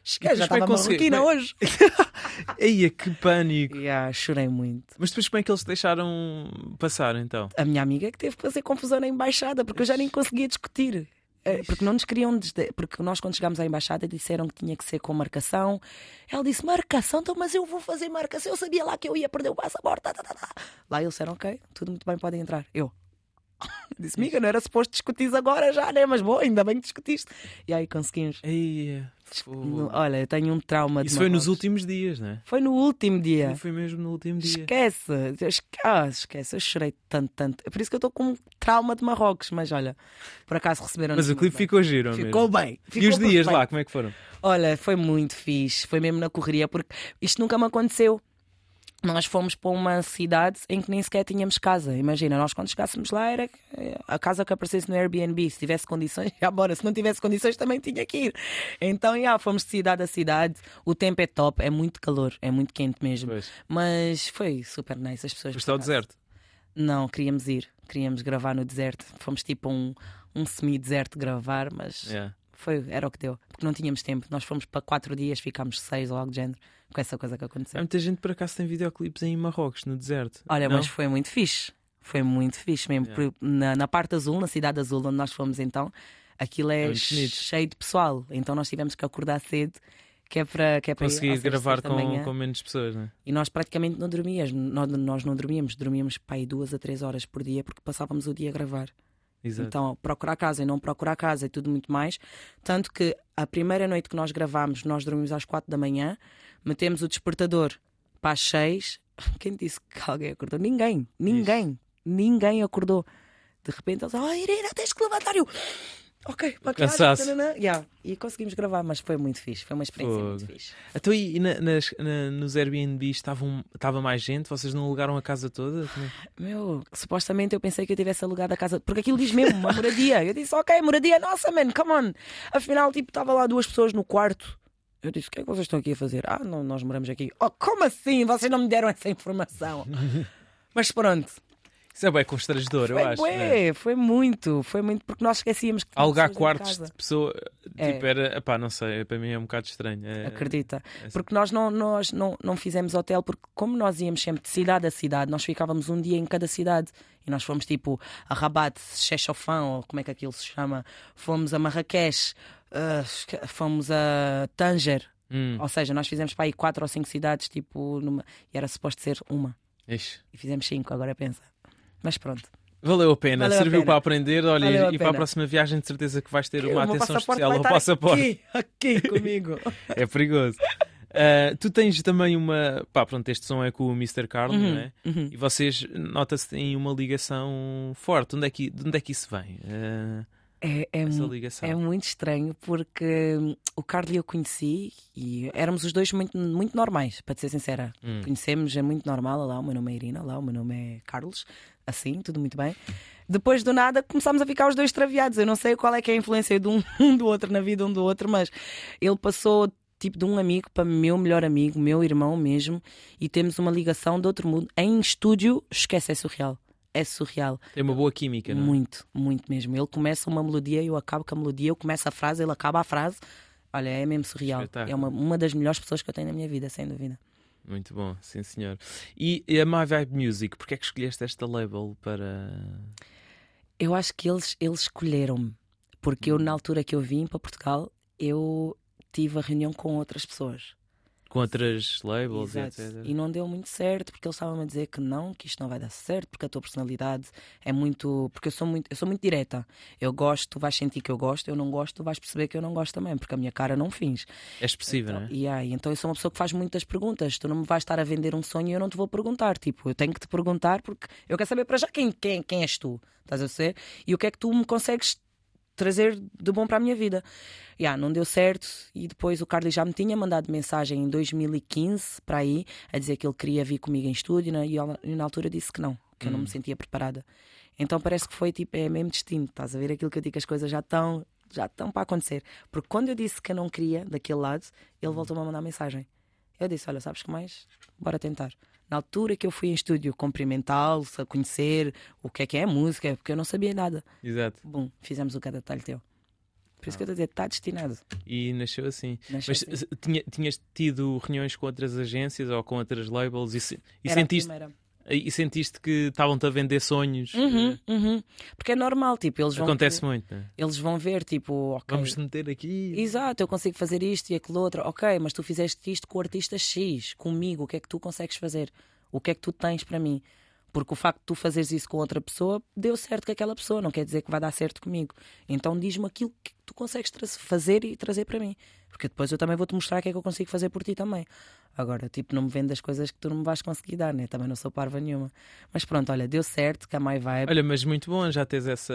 Cheguei, já estava marroquina hoje. *laughs* Eia, que pânico. Yeah, chorei muito. Mas depois como é que eles deixaram passar então? A minha amiga que teve que fazer confusão na embaixada porque eu já nem conseguia discutir. Eh, Porque não nos queriam, porque nós quando chegámos à embaixada disseram que tinha que ser com marcação. Ela disse: marcação, então, mas eu vou fazer marcação. Eu sabia lá que eu ia perder o passaporte. tá, tá, tá, tá." Lá eles disseram: ok, tudo muito bem, podem entrar. Eu, *laughs* Disse, amiga, não era suposto discutir agora já, né? Mas bom, ainda bem que discutiste. E aí conseguimos. Ei, No- Olha, eu tenho um trauma de Isso foi nos últimos dias, né? Foi no último dia. Foi mesmo no último dia. Esquece, esque- ah, esquece, eu chorei tanto, tanto. É por isso que eu estou com um trauma de Marrocos, mas olha, por acaso receberam Mas o clipe ficou giro, mesmo. Ficou bem. E ficou os dias perfeito. lá, como é que foram? Olha, foi muito fixe, foi mesmo na correria, porque isto nunca me aconteceu. Nós fomos para uma cidade em que nem sequer tínhamos casa. Imagina, nós quando chegássemos lá era eh, a casa que aparecesse no Airbnb. Se tivesse condições, *laughs* já bora. Se não tivesse condições, também tinha que ir. Então, já, fomos de cidade a cidade. O tempo é top, é muito calor, é muito quente mesmo. Pois. Mas foi super nice. As pessoas ao acaso- deserto. Não, queríamos ir. Queríamos gravar no deserto. Fomos tipo um, um semi-deserto gravar, mas Yeah. foi, era o que deu. Porque não tínhamos tempo. Nós fomos para quatro dias, ficámos seis ou algo de género com essa coisa que Há aconteceu. muita gente por acaso tem videoclipes em Marrocos, no deserto. Olha, Não? mas foi muito fixe. Foi muito fixe mesmo. Yeah. Na, na parte azul, na cidade azul, onde nós fomos então, aquilo É é, cheio de pessoal. Então nós tivemos que acordar cedo, que é para, que é para ir Consegui às seis, gravar com, com menos pessoas, né? E nós praticamente não dormíamos. Nós, nós não dormíamos, dormíamos aí duas a três horas por dia porque passávamos o dia a gravar. Exato. Então, procurar casa e não procurar casa e tudo muito mais. Tanto que a primeira noite que nós gravámos, nós dormimos às quatro da manhã, metemos o despertador para as seis. *laughs* Quem disse que alguém acordou? Ninguém, ninguém, ninguém acordou. De repente eles, oh Irina, tens que levantar. Eu, ok, maquiagem, Cansaço. tananã." Yeah. E conseguimos gravar, mas foi muito fixe, foi uma experiência muito Fogo. fixe. Então, e na- nas, na- nos Airbnb estavam, estava mais gente? Vocês não alugaram a casa toda? Como é? Meu, supostamente eu pensei que eu tivesse alugado a casa, porque aquilo diz mesmo, uma moradia. Eu disse, ok, moradia nossa, man, come on. Afinal, tipo, estava lá duas pessoas no quarto. Eu disse, o que é que vocês estão aqui a fazer? Ah, não, nós moramos aqui. Oh, como assim? Vocês não me deram essa informação. *laughs* Mas pronto, Isso é bem constrangedor, eu foi, acho. né? bué, foi muito, foi muito, porque nós esquecíamos que Alugar quartos de pessoa, É. tipo, era, pá, não sei, para mim é um bocado estranho. É- Acredita. é- Porque nós não, nós não, não fizemos hotel, porque como nós íamos sempre de cidade a cidade, nós ficávamos um dia em cada cidade. E nós fomos tipo a Rabat, Chechofan, ou como é que aquilo se chama. Fomos a Marrakech, esque- fomos a Tanger. Hum, Ou seja, nós fizemos para aí quatro ou cinco cidades, tipo, numa... e era suposto ser uma. ixi. E fizemos cinco, agora pensa. Mas pronto. Valeu a pena, Valeu a serviu pena. para aprender. Olha, Valeu a e para a pena. próxima viagem, de certeza que vais ter O uma meu atenção passaporte especial vai ao estar passaporte. Aqui, aqui *laughs* comigo. É perigoso. Ah, tu tens também uma. Pá, pronto, este som é com o Mr. Carlos, Uhum, não é? uhum. E vocês, nota-se que têm uma ligação forte. Onde é que, de onde é que isso vem? Ah, É, é essa mu- ligação. É muito estranho porque hum, o Carlos eu conheci e éramos os dois muito, muito normais, para te ser sincera. Hum. Conhecemos, é muito normal. Lá, o meu nome é Irina, lá, o meu nome é Carlos. Assim, tudo muito bem. Depois do nada começámos a ficar os dois extraviados. Eu não sei qual é que é a influência de um, *laughs* um do outro na vida um do outro, mas ele passou tipo de um amigo para meu melhor amigo, meu irmão mesmo, e temos uma ligação de outro mundo. Em estúdio, esquece, é surreal. É surreal. Tem uma boa química, não é? Muito, muito mesmo. Ele começa uma melodia, eu acabo com a melodia, eu começo a frase, ele acaba a frase. Olha, é mesmo surreal. Espetáculo. É uma, uma das melhores pessoas que eu tenho na minha vida, sem dúvida. Muito bom, sim senhor. E a My Vibe Music, porquê é que escolheste esta label para. Eu acho que eles, eles escolheram-me, porque Hum. eu, na altura que eu vim para Portugal, eu tive a reunião com outras pessoas. Com outras labels e Exato. etc. E não deu muito certo, porque eles estavam a dizer que não, que isto não vai dar certo, porque a tua personalidade é muito. Porque eu sou muito, eu sou muito direta. Eu gosto, tu vais sentir que eu gosto, eu não gosto, tu vais perceber que eu não gosto também, porque a minha cara não finge. É expressiva, não é? E aí, então eu sou uma pessoa que faz muitas perguntas. Tu não me vais estar a vender um sonho e eu não te vou perguntar. Tipo, eu tenho que te perguntar porque eu quero saber para já quem, quem, quem és tu. Estás a ser? E o que é que tu me consegues trazer de bom para a minha vida. Yeah, não deu certo e depois o Carlos já me tinha mandado mensagem em 2015 para aí a dizer que ele queria vir comigo em estúdio né? e e na altura disse que não, que eu não me sentia preparada. Então parece que foi tipo, é mesmo destino, estás a ver aquilo que eu digo as coisas já estão já estão para acontecer. Porque quando eu disse que eu não queria daquele lado, ele voltou-me a mandar mensagem. Eu disse: Olha, sabes que mais? Bora tentar. Na altura que eu fui em estúdio cumprimentá-los, a conhecer o que é que é a música, porque eu não sabia nada. Exato. Bom, fizemos o cada detalhe teu. Por isso que eu estou a dizer, está destinado. E nasceu assim. Nasceu Mas assim. tinha- tinhas tido reuniões com outras agências ou com outras labels e, se- e sentiste. E sentiste que estavam-te a vender sonhos? Uhum, uhum. Porque é normal, tipo, eles vão, Acontece ver, muito, não é? eles vão ver, tipo, ok. Vamos te meter aqui. Exato, eu consigo fazer isto e aquilo outro. Ok, mas tu fizeste isto com o artista X, comigo, o que é que tu consegues fazer? O que é que tu tens para mim? Porque o facto de tu fazeres isso com outra pessoa deu certo com aquela pessoa, não quer dizer que vai dar certo comigo. Então diz-me aquilo que tu consegues fazer e trazer para mim. Porque depois eu também vou-te mostrar o que é que eu consigo fazer por ti também. Agora, tipo, não me vendas coisas que tu não me vais conseguir dar, né? Também não sou parva nenhuma. Mas pronto, olha, deu certo, que a My Vibe. Olha, mas muito bom já teres essa.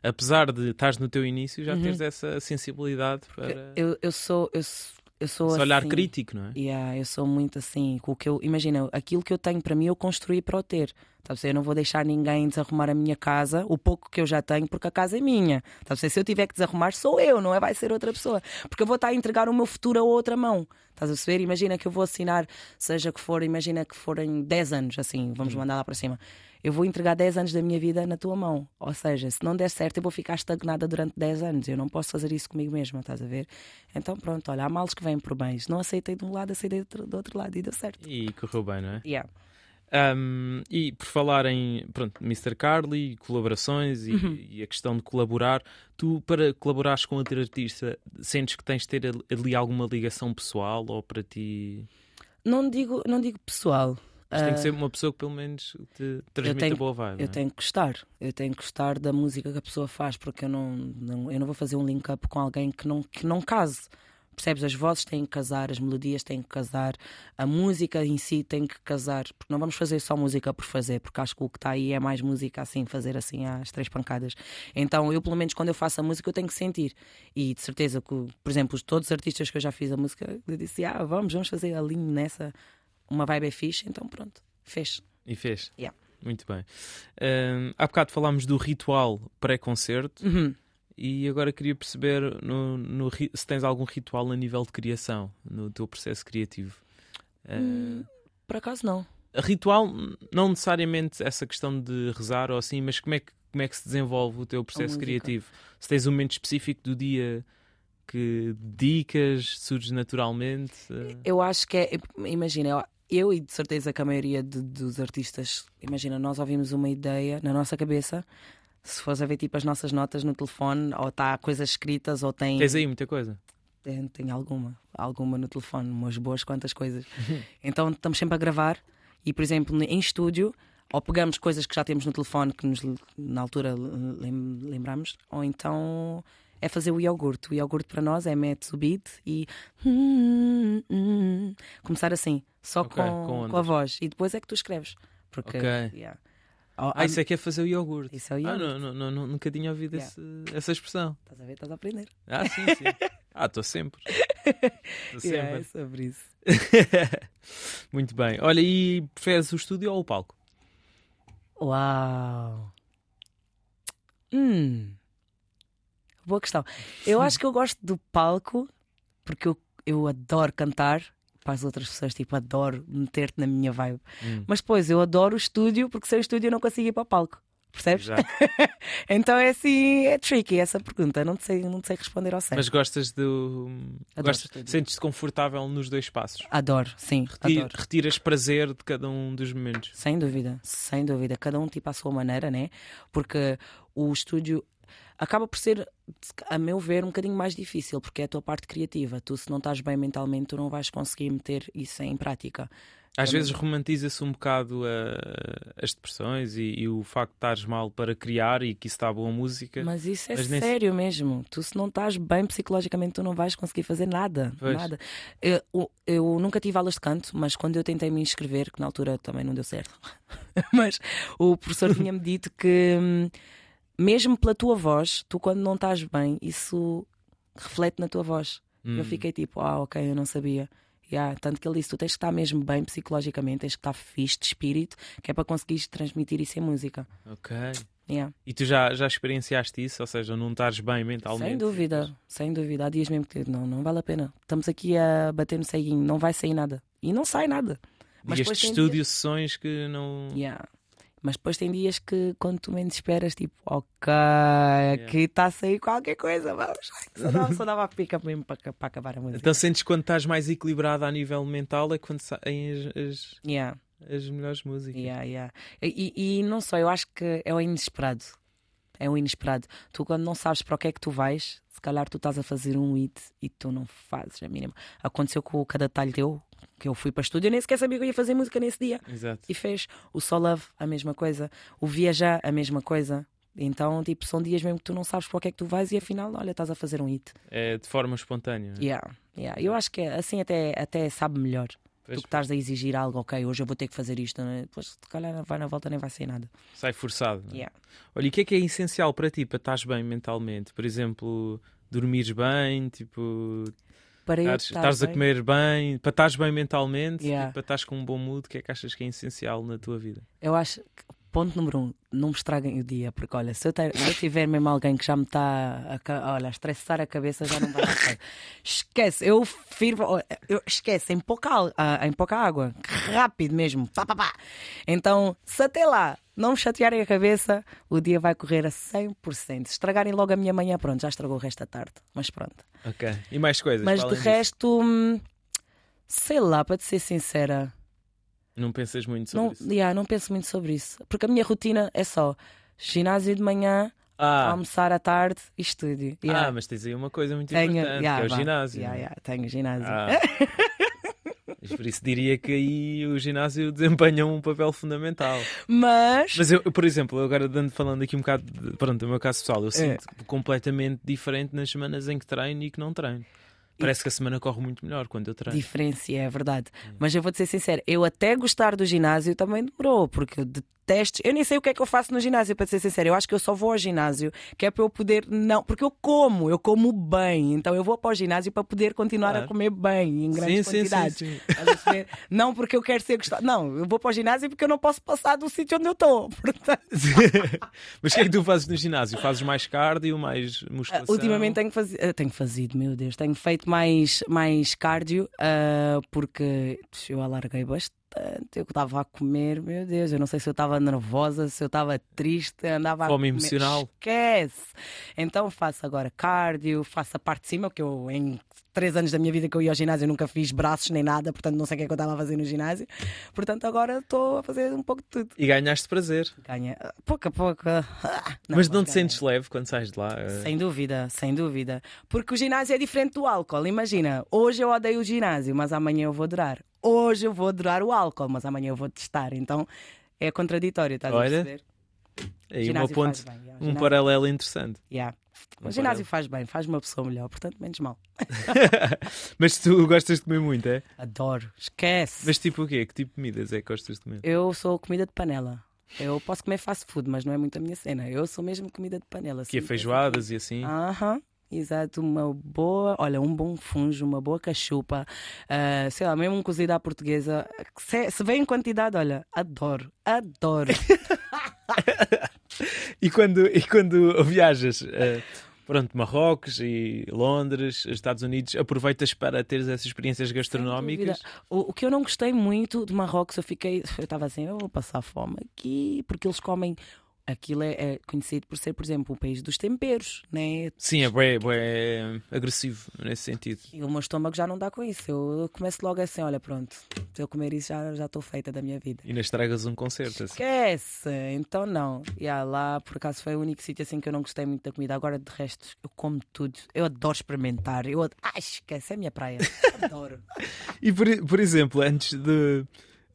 Apesar de estás no teu início, já Uhum. teres essa sensibilidade para. Eu, eu sou. Eu, sou- eu sou esse olhar assim. crítico, não é? Yeah, eu sou muito assim, com o que eu imagina, aquilo que eu tenho para mim eu construí para o ter. Tá? Eu não vou deixar ninguém desarrumar a minha casa, o pouco que eu já tenho, porque a casa é minha. Tá? Se eu tiver que desarrumar, sou eu, não é? Vai ser outra pessoa. Porque eu vou estar a entregar o meu futuro a outra mão. Estás a perceber? Imagina que eu vou assinar, seja que for, imagina que forem 10 anos, assim, vamos mandar lá para cima. Eu vou entregar 10 anos da minha vida na tua mão. Ou seja, se não der certo, eu vou ficar estagnada durante 10 anos. Eu não posso fazer isso comigo mesma, estás a ver? Então, pronto, olha, há males que vêm por bens. Não aceitei de um lado, aceitei do outro- do outro lado e deu certo. E correu bem, não é? Yeah. Um, e por falar em pronto, Mr. Carly, colaborações e, Uhum. e a questão de colaborar, tu para colaborares com outro artista, sentes que tens de ter ali alguma ligação pessoal ou para ti Não digo, não digo pessoal. Mas tem que Ah, ser uma pessoa que pelo menos te transmita tenho- boa vibe. Eu é? tenho que gostar, eu tenho que gostar da música que a pessoa faz, porque eu não, não- eu não vou fazer um link-up com alguém que não, que não case. Percebes? As vozes têm que casar, as melodias têm que casar, a música em si tem que casar, porque não vamos fazer só música por fazer, porque acho que o que está aí é mais música assim, fazer assim às três pancadas. Então, eu, pelo menos, quando eu faço a música, eu tenho que sentir. E de certeza que, por exemplo, os- todos os artistas que eu já fiz a música, eu disse: Ah, vamos, vamos fazer alinho nessa, uma vibe é fixe, então pronto, fez. E fez. Yeah. Muito bem. Hum, há bocado falámos do ritual pré-concerto Uhum. e agora queria perceber no, no se tens algum ritual a nível de criação no teu processo criativo. Uh, Hum. Por acaso não. Ritual, não necessariamente essa questão de rezar ou assim, mas como é que, como é que se desenvolve o teu processo criativo? Se tens um momento específico do dia que dedicas, surge naturalmente? uh, Eu acho que é. Imagina, eu, e de certeza que a maioria de- dos artistas, imagina, nós ouvimos uma ideia na nossa cabeça. Se fores a ver tipo as nossas notas no telefone, ou está coisas escritas, ou tem. Tens aí muita coisa. Tem, tem alguma, alguma no telefone, umas boas quantas coisas. *laughs* então estamos sempre a gravar e, por exemplo, em estúdio, ou pegamos coisas que já temos no telefone que nos, na altura lem- lembramos, ou então é fazer o iogurte. O iogurte para nós é metes o beat e começar assim, só Ok, com, com com, a voz, e depois é que tu escreves. Porque, Ok. yeah. Oh, Ah, isso é que é fazer o iogurte. isso é o Ah, iogurte. não, não, não, não, nunca tinha ouvido Yeah. esse- essa expressão. Estás a ver? Estás a aprender. Ah, sim, sim. *laughs* Ah, estou sempre. Estou sempre. Yeah, é sobre isso. *laughs* Muito bem. Olha, e preferes o estúdio ou o palco? Uau! Hum. Boa questão. Eu acho que eu gosto do palco porque eu, eu adoro cantar. Para as outras pessoas, tipo, adoro meter-te na minha vibe. Hum. Mas depois eu adoro o estúdio porque sem o estúdio eu não consigo ir para o palco. Percebes? *laughs* Então é assim, é tricky essa pergunta. Não te sei, não te sei responder ao certo. Mas gostas do. Gostas... Sentes-te confortável nos dois passos? Adoro, sim, Reti- adoro. Retiras prazer de cada um dos momentos. Sem dúvida, sem dúvida. Cada um tipo à sua maneira, né? Porque o estúdio acaba por ser, a meu ver, um bocadinho mais difícil, porque é a tua parte criativa. Tu, se não estás bem mentalmente, tu não vais conseguir meter isso em prática. Às Também. vezes romantiza-se um bocado uh, as depressões e, e o facto de estares mal para criar e que isso está boa música. Mas isso é Mas sério mesmo. Tu, se não estás bem psicologicamente, tu não vais conseguir fazer nada. Pois. Nada. Eu, eu- eu nunca tive aulas de canto, mas quando eu tentei me inscrever, que na altura também não deu certo, *laughs* mas o professor tinha-me dito que, hum, mesmo pela tua voz, tu, quando não estás bem, isso reflete na tua voz. Hum. Eu fiquei tipo, ah, ok, eu não sabia. Yeah, tanto que ele disse: tu tens que estar mesmo bem psicologicamente, tens que estar fixe de espírito, que é para conseguires transmitir isso em música. Ok. Yeah. E tu já, já experienciaste isso? Ou seja, não estares bem mentalmente? Sem dúvida, sem dúvida. Há dias mesmo que não, não vale a pena. Estamos aqui a bater no ceguinho, não vai sair nada. E não sai nada. Mas Dias de estúdio, sessões que não. Yeah. Mas depois tem dias que, quando tu menos esperas, tipo, ok, aqui está a sair qualquer coisa, vamos. Só dava, só dava a pica mesmo para, para acabar a música. Então sentes quando estás mais equilibrado a nível mental é quando saem as, as, Yeah, as melhores músicas. yeah, yeah. E, e- não só, eu acho que é o inesperado. É o inesperado. Tu, quando não sabes para o que é que tu vais, se calhar tu estás a fazer um hit e tu não fazes a mínima. Aconteceu com o Cada Talho Teu, que eu fui para estúdio, eu nem sequer sabia que eu ia fazer música nesse dia. Exato. E fez. O Só Love, a mesma coisa. O Viajar, a mesma coisa. Então, tipo, são dias mesmo que tu não sabes para o que é que tu vais e afinal, olha, estás a fazer um hit. É de forma espontânea. Yeah, yeah. Eu acho que assim até, até sabe melhor. Pois, do que estás a exigir algo, ok, hoje eu vou ter que fazer isto, né? depois se calhar vai na volta nem vai ser nada. sai forçado. não é? Yeah. Olha, e o que é que é essencial para ti para estás bem mentalmente? Por exemplo, dormires bem, tipo, Para eu estares estares a comer bem, para estás bem mentalmente, Yeah. e para estás com um bom mood, o que é que achas que é essencial na tua vida? Eu acho que, ponto número um, não me estraguem o dia, porque olha, se eu, ter- se eu tiver mesmo alguém que já me está a, olha, a estressar a cabeça, já não vai. Esquece, eu firmo, eu, esquece, em pouca, em pouca água, rápido mesmo, pá, pá, pá. Então, se até lá não me chatearem a cabeça, o dia vai correr a 100%. Se estragarem logo a minha manhã, pronto, já estragou o resto da tarde, mas pronto. Ok. E mais coisas? Mas de disso? resto, hum, sei lá, para te ser sincera. Não pensas muito sobre Não, isso? yeah, não penso muito sobre isso. Porque a minha rotina é só ginásio de manhã, Ah, almoçar à tarde e estúdio. Yeah. ah, mas tens aí uma coisa muito Tenho- importante, yeah, que é o ginásio. Yeah, é? yeah, tenho ginásio. Ah. *laughs* Por isso diria que aí o ginásio desempenha um papel fundamental. Mas, Mas eu, por exemplo, eu agora dando, falando aqui um bocado, de, pronto, do meu caso pessoal, É. eu sinto completamente diferente nas semanas em que treino e que não treino. Parece que a semana corre muito melhor quando eu treino. diferencia, é verdade. Mas eu vou te ser sincero, eu até gostar do ginásio também demorou, porque eu detesto. Eu nem sei o que é que eu faço no ginásio, para ser sincero. Eu acho que eu só vou ao ginásio, que é para eu poder. Não, porque eu como, eu como bem. Então eu vou para o ginásio para poder continuar Claro. a comer bem, em grandes Sim, sim, sim, quantidades. sim. Perceber? Não porque eu quero ser gostado. Não, eu vou para o ginásio porque eu não posso passar do sítio onde eu estou. *laughs* Portanto, Mas o que é que tu fazes no ginásio? Fazes mais cardio, mais musculação? Ah, ultimamente tenho, fazi- eh, tenho fazido, meu Deus, tenho feito mais, mais cardio ah, porque eu alarguei bastante. Eu estava a comer, meu Deus, eu não sei se eu estava nervosa, se eu estava triste, andava a Fome comer. emocional. Esquece! Então faço agora cardio, faço a parte de cima, porque eu em três anos da minha vida que eu ia ao ginásio eu nunca fiz braços nem nada, portanto não sei o que é que eu estava a fazer no ginásio. Portanto agora estou a fazer um pouco de tudo. E ganhaste prazer. Ganha pouco a pouco. ah, mas não te ganhei. sentes leve quando sais de lá? eh? Sem dúvida, sem dúvida. Porque o ginásio é diferente do álcool. Imagina, hoje eu odeio o ginásio, mas amanhã eu vou adorar. Hoje eu vou adorar o álcool, mas amanhã eu vou testar. Então é contraditório, estás a Olha, perceber? Aí uma ginásio ponte, faz bem, yeah, um ginásio- paralelo interessante. Yeah. Um O ginásio faz bem, faz uma pessoa melhor, portanto, menos mal. *laughs* Mas tu gostas de comer muito, é? Adoro, esquece. Mas tipo o quê? Que tipo de comidas é que gostas de comer? Eu sou comida de panela. Eu posso comer fast food, mas não é muito a minha cena. Eu sou mesmo comida de panela. Que é Sim, feijoadas e assim? Aham. Exato, uma boa, olha, um bom fungo, uma boa cachupa, ah, sei lá, mesmo um cozido à portuguesa. Se, se vem em quantidade, olha, adoro, adoro. *laughs* E quando, e quando viajas, eh, pronto, Marrocos e Londres, Estados Unidos, aproveitas para teres essas experiências gastronómicas? O, o que eu não gostei muito de Marrocos, eu fiquei, eu estava assim, eu vou passar fome aqui, porque eles comem. Aquilo é, é conhecido por ser, por exemplo, o país dos temperos, né? Sim, é bué, bué agressivo nesse sentido. E o meu estômago já não dá com isso. Eu começo logo assim: olha, pronto, se eu comer isso já já estou feita da minha vida. E ainda estragas um concerto. Assim. Esquece! Então não. E ah, lá, por acaso, foi o único sítio assim que eu não gostei muito da comida. Agora, de resto, eu como tudo. Eu adoro experimentar. Eu ad... Ai, esquece, é a minha praia. *laughs* Adoro. E por, por exemplo, antes de,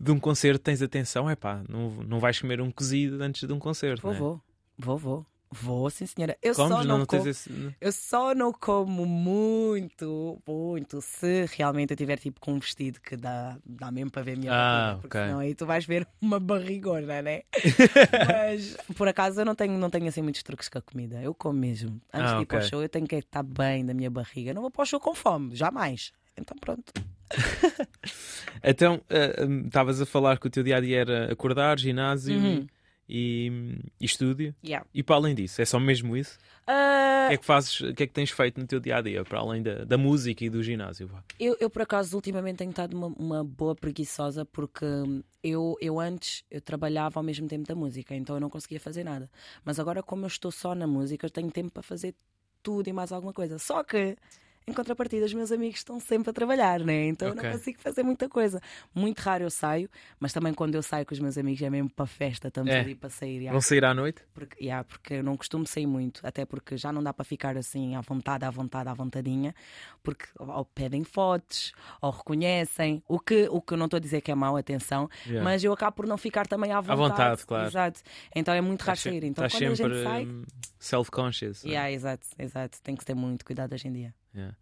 de um concerto tens atenção, é pá, não, não vais comer um cozido antes de um concerto. Vou, não é? vou. Vou, vou. Vou, sim, senhora. Eu Comes? só não, não, como. esse. Eu só não como muito, muito, se realmente eu tiver tipo com um vestido que dá, dá mesmo para ver a minha Ah, barriga, porque ok. senão aí tu vais ver uma barrigona, né? *laughs* Mas por acaso eu não tenho, não tenho assim muitos truques com a comida. Eu como mesmo. Antes Ah, de ir para o show eu tenho que estar bem da minha barriga. Não vou para o show com fome, jamais. Então pronto. *laughs* Então, ah, hum, estavas a falar que o teu dia a dia era acordar, ginásio Uhum. e, e estúdio. Yeah. E para além disso, é só mesmo isso? Ah, O que é que fazes, o que é que tens feito no teu dia a dia, para além da, da música e do ginásio? Eu, eu, por acaso, ultimamente tenho estado uma, uma boa preguiçosa porque hum, eu, eu antes eu trabalhava ao mesmo tempo da música, então eu não conseguia fazer nada. Mas agora, como eu estou só na música, eu tenho tempo para fazer tudo e mais alguma coisa. Só que Em contrapartida, os meus amigos estão sempre a trabalhar, né? Então eu Ok. não consigo fazer muita coisa. Muito raro eu saio, mas também quando eu saio com os meus amigos é mesmo para festa, estamos É. ali para sair. yeah. Vão sair à noite? Porque, yeah, porque eu não costumo sair muito, até porque já não dá para ficar assim à vontade, à vontade, à vontadinha, porque ou pedem fotos, ou reconhecem, o que, o que eu não estou a dizer que é mau, atenção, Yeah. mas eu acabo por não ficar também à vontade. vontade, claro. Exato. Então é muito raro Estás se- sair. Então estás quando a sempre gente sai. hum, self-conscious. não é? Yeah, exato, exato. Tem que ter muito cuidado hoje em dia. Yeah.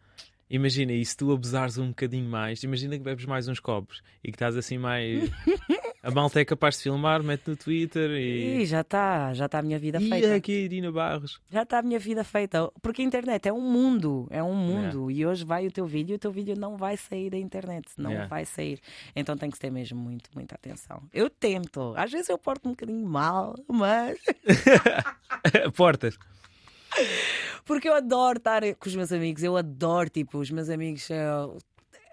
Imagina, e se tu abusares um bocadinho mais, imagina que bebes mais uns copos e que estás assim mais. *laughs* a malta é capaz de filmar, mete no Twitter e. E já está, já está a minha vida E feita. aqui a Irina Barros. Já está a minha vida feita. Porque a internet é um mundo, é um mundo. E hoje vai o teu vídeo e o teu vídeo não vai sair da internet. Não vai sair. Então tem que ter mesmo muito, muita atenção. Eu tento. Às vezes eu porto um bocadinho mal, mas. *laughs* *laughs* Portas. Porque eu adoro estar com os meus amigos. Eu adoro, tipo, os meus amigos. eh,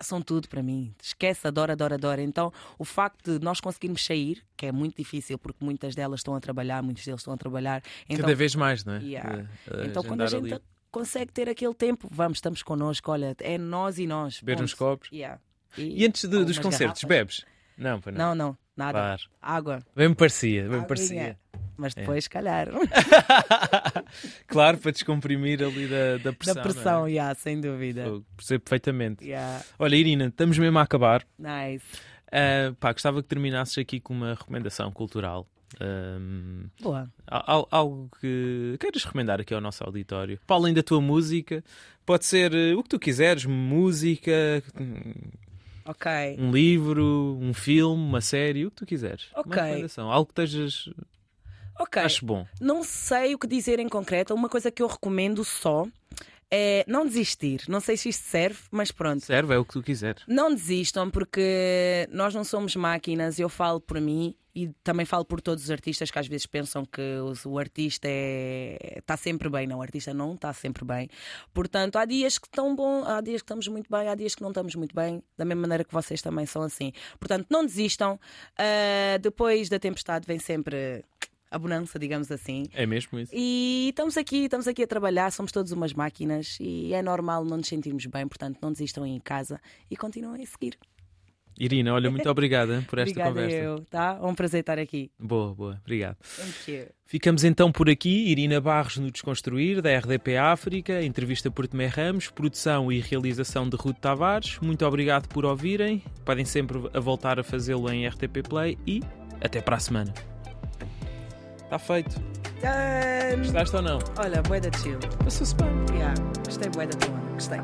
São tudo para mim. Esquece, adoro, adoro, adoro. Então, o facto de nós conseguirmos sair, que é muito difícil, porque muitas delas estão a trabalhar, muitos deles estão a trabalhar. Então, Cada vez mais, não é? Yeah. De Então, quando a gente ali, consegue ter aquele tempo, vamos, estamos connosco, olha, é nós e nós. beber uns copos. Yeah. E antes de- dos concertos, garrafas. bebes? Não, não. Não, não, nada. Claro. Água. Bem me parecia, bem me parecia. Mas depois, se calhar, *laughs* claro, para descomprimir ali da, da pressão. da não é? pressão, yeah, sem dúvida. Fogo, Percebo perfeitamente. Yeah. Olha, Irina, estamos mesmo a acabar. Nice. Ah, pá, gostava que terminasses aqui com uma recomendação cultural. Ahm, Boa. al- algo que queiras recomendar aqui ao nosso auditório. Para além da tua música, pode ser eh, o que tu quiseres: música, um livro, um filme, uma série, o que tu quiseres. Uma Ok. recomendação, algo que estejas, Ok. acho bom. Não sei o que dizer em concreto. Uma coisa que eu recomendo só é não desistir. Não sei se isto serve, mas pronto. Serve, é o que tu quiseres. Não desistam, porque nós não somos máquinas. Eu falo por mim e também falo por todos os artistas que às vezes pensam que o, artista é- está sempre bem. Não, o artista não está sempre bem. Portanto, há dias que estão bom, há dias que estamos muito bem, há dias que não estamos muito bem, da mesma maneira que vocês também são assim. Portanto, não desistam. Ah, depois da tempestade vem sempre a bonança, digamos assim. É mesmo isso. E estamos aqui, estamos aqui a trabalhar, somos todos umas máquinas e é normal não nos sentirmos bem, portanto não desistam em casa e continuem a seguir. Irina, olha, muito obrigada por esta Obrigada conversa. eu, tá? É um prazer estar aqui. Boa, boa, obrigado. Thank you. Ficamos então por aqui. Irina Barros no Desconstruir, da RDP África, entrevista por Tomé Ramos, produção e realização de Ruth Tavares. Muito obrigado por ouvirem. Podem sempre a voltar a fazê-lo em RTP Play e até para a semana. Está feito. Tchan! Gostaste ou não? Olha, bué da chill. Passou-se bem. Yeah, gostei bué da tua, gostei.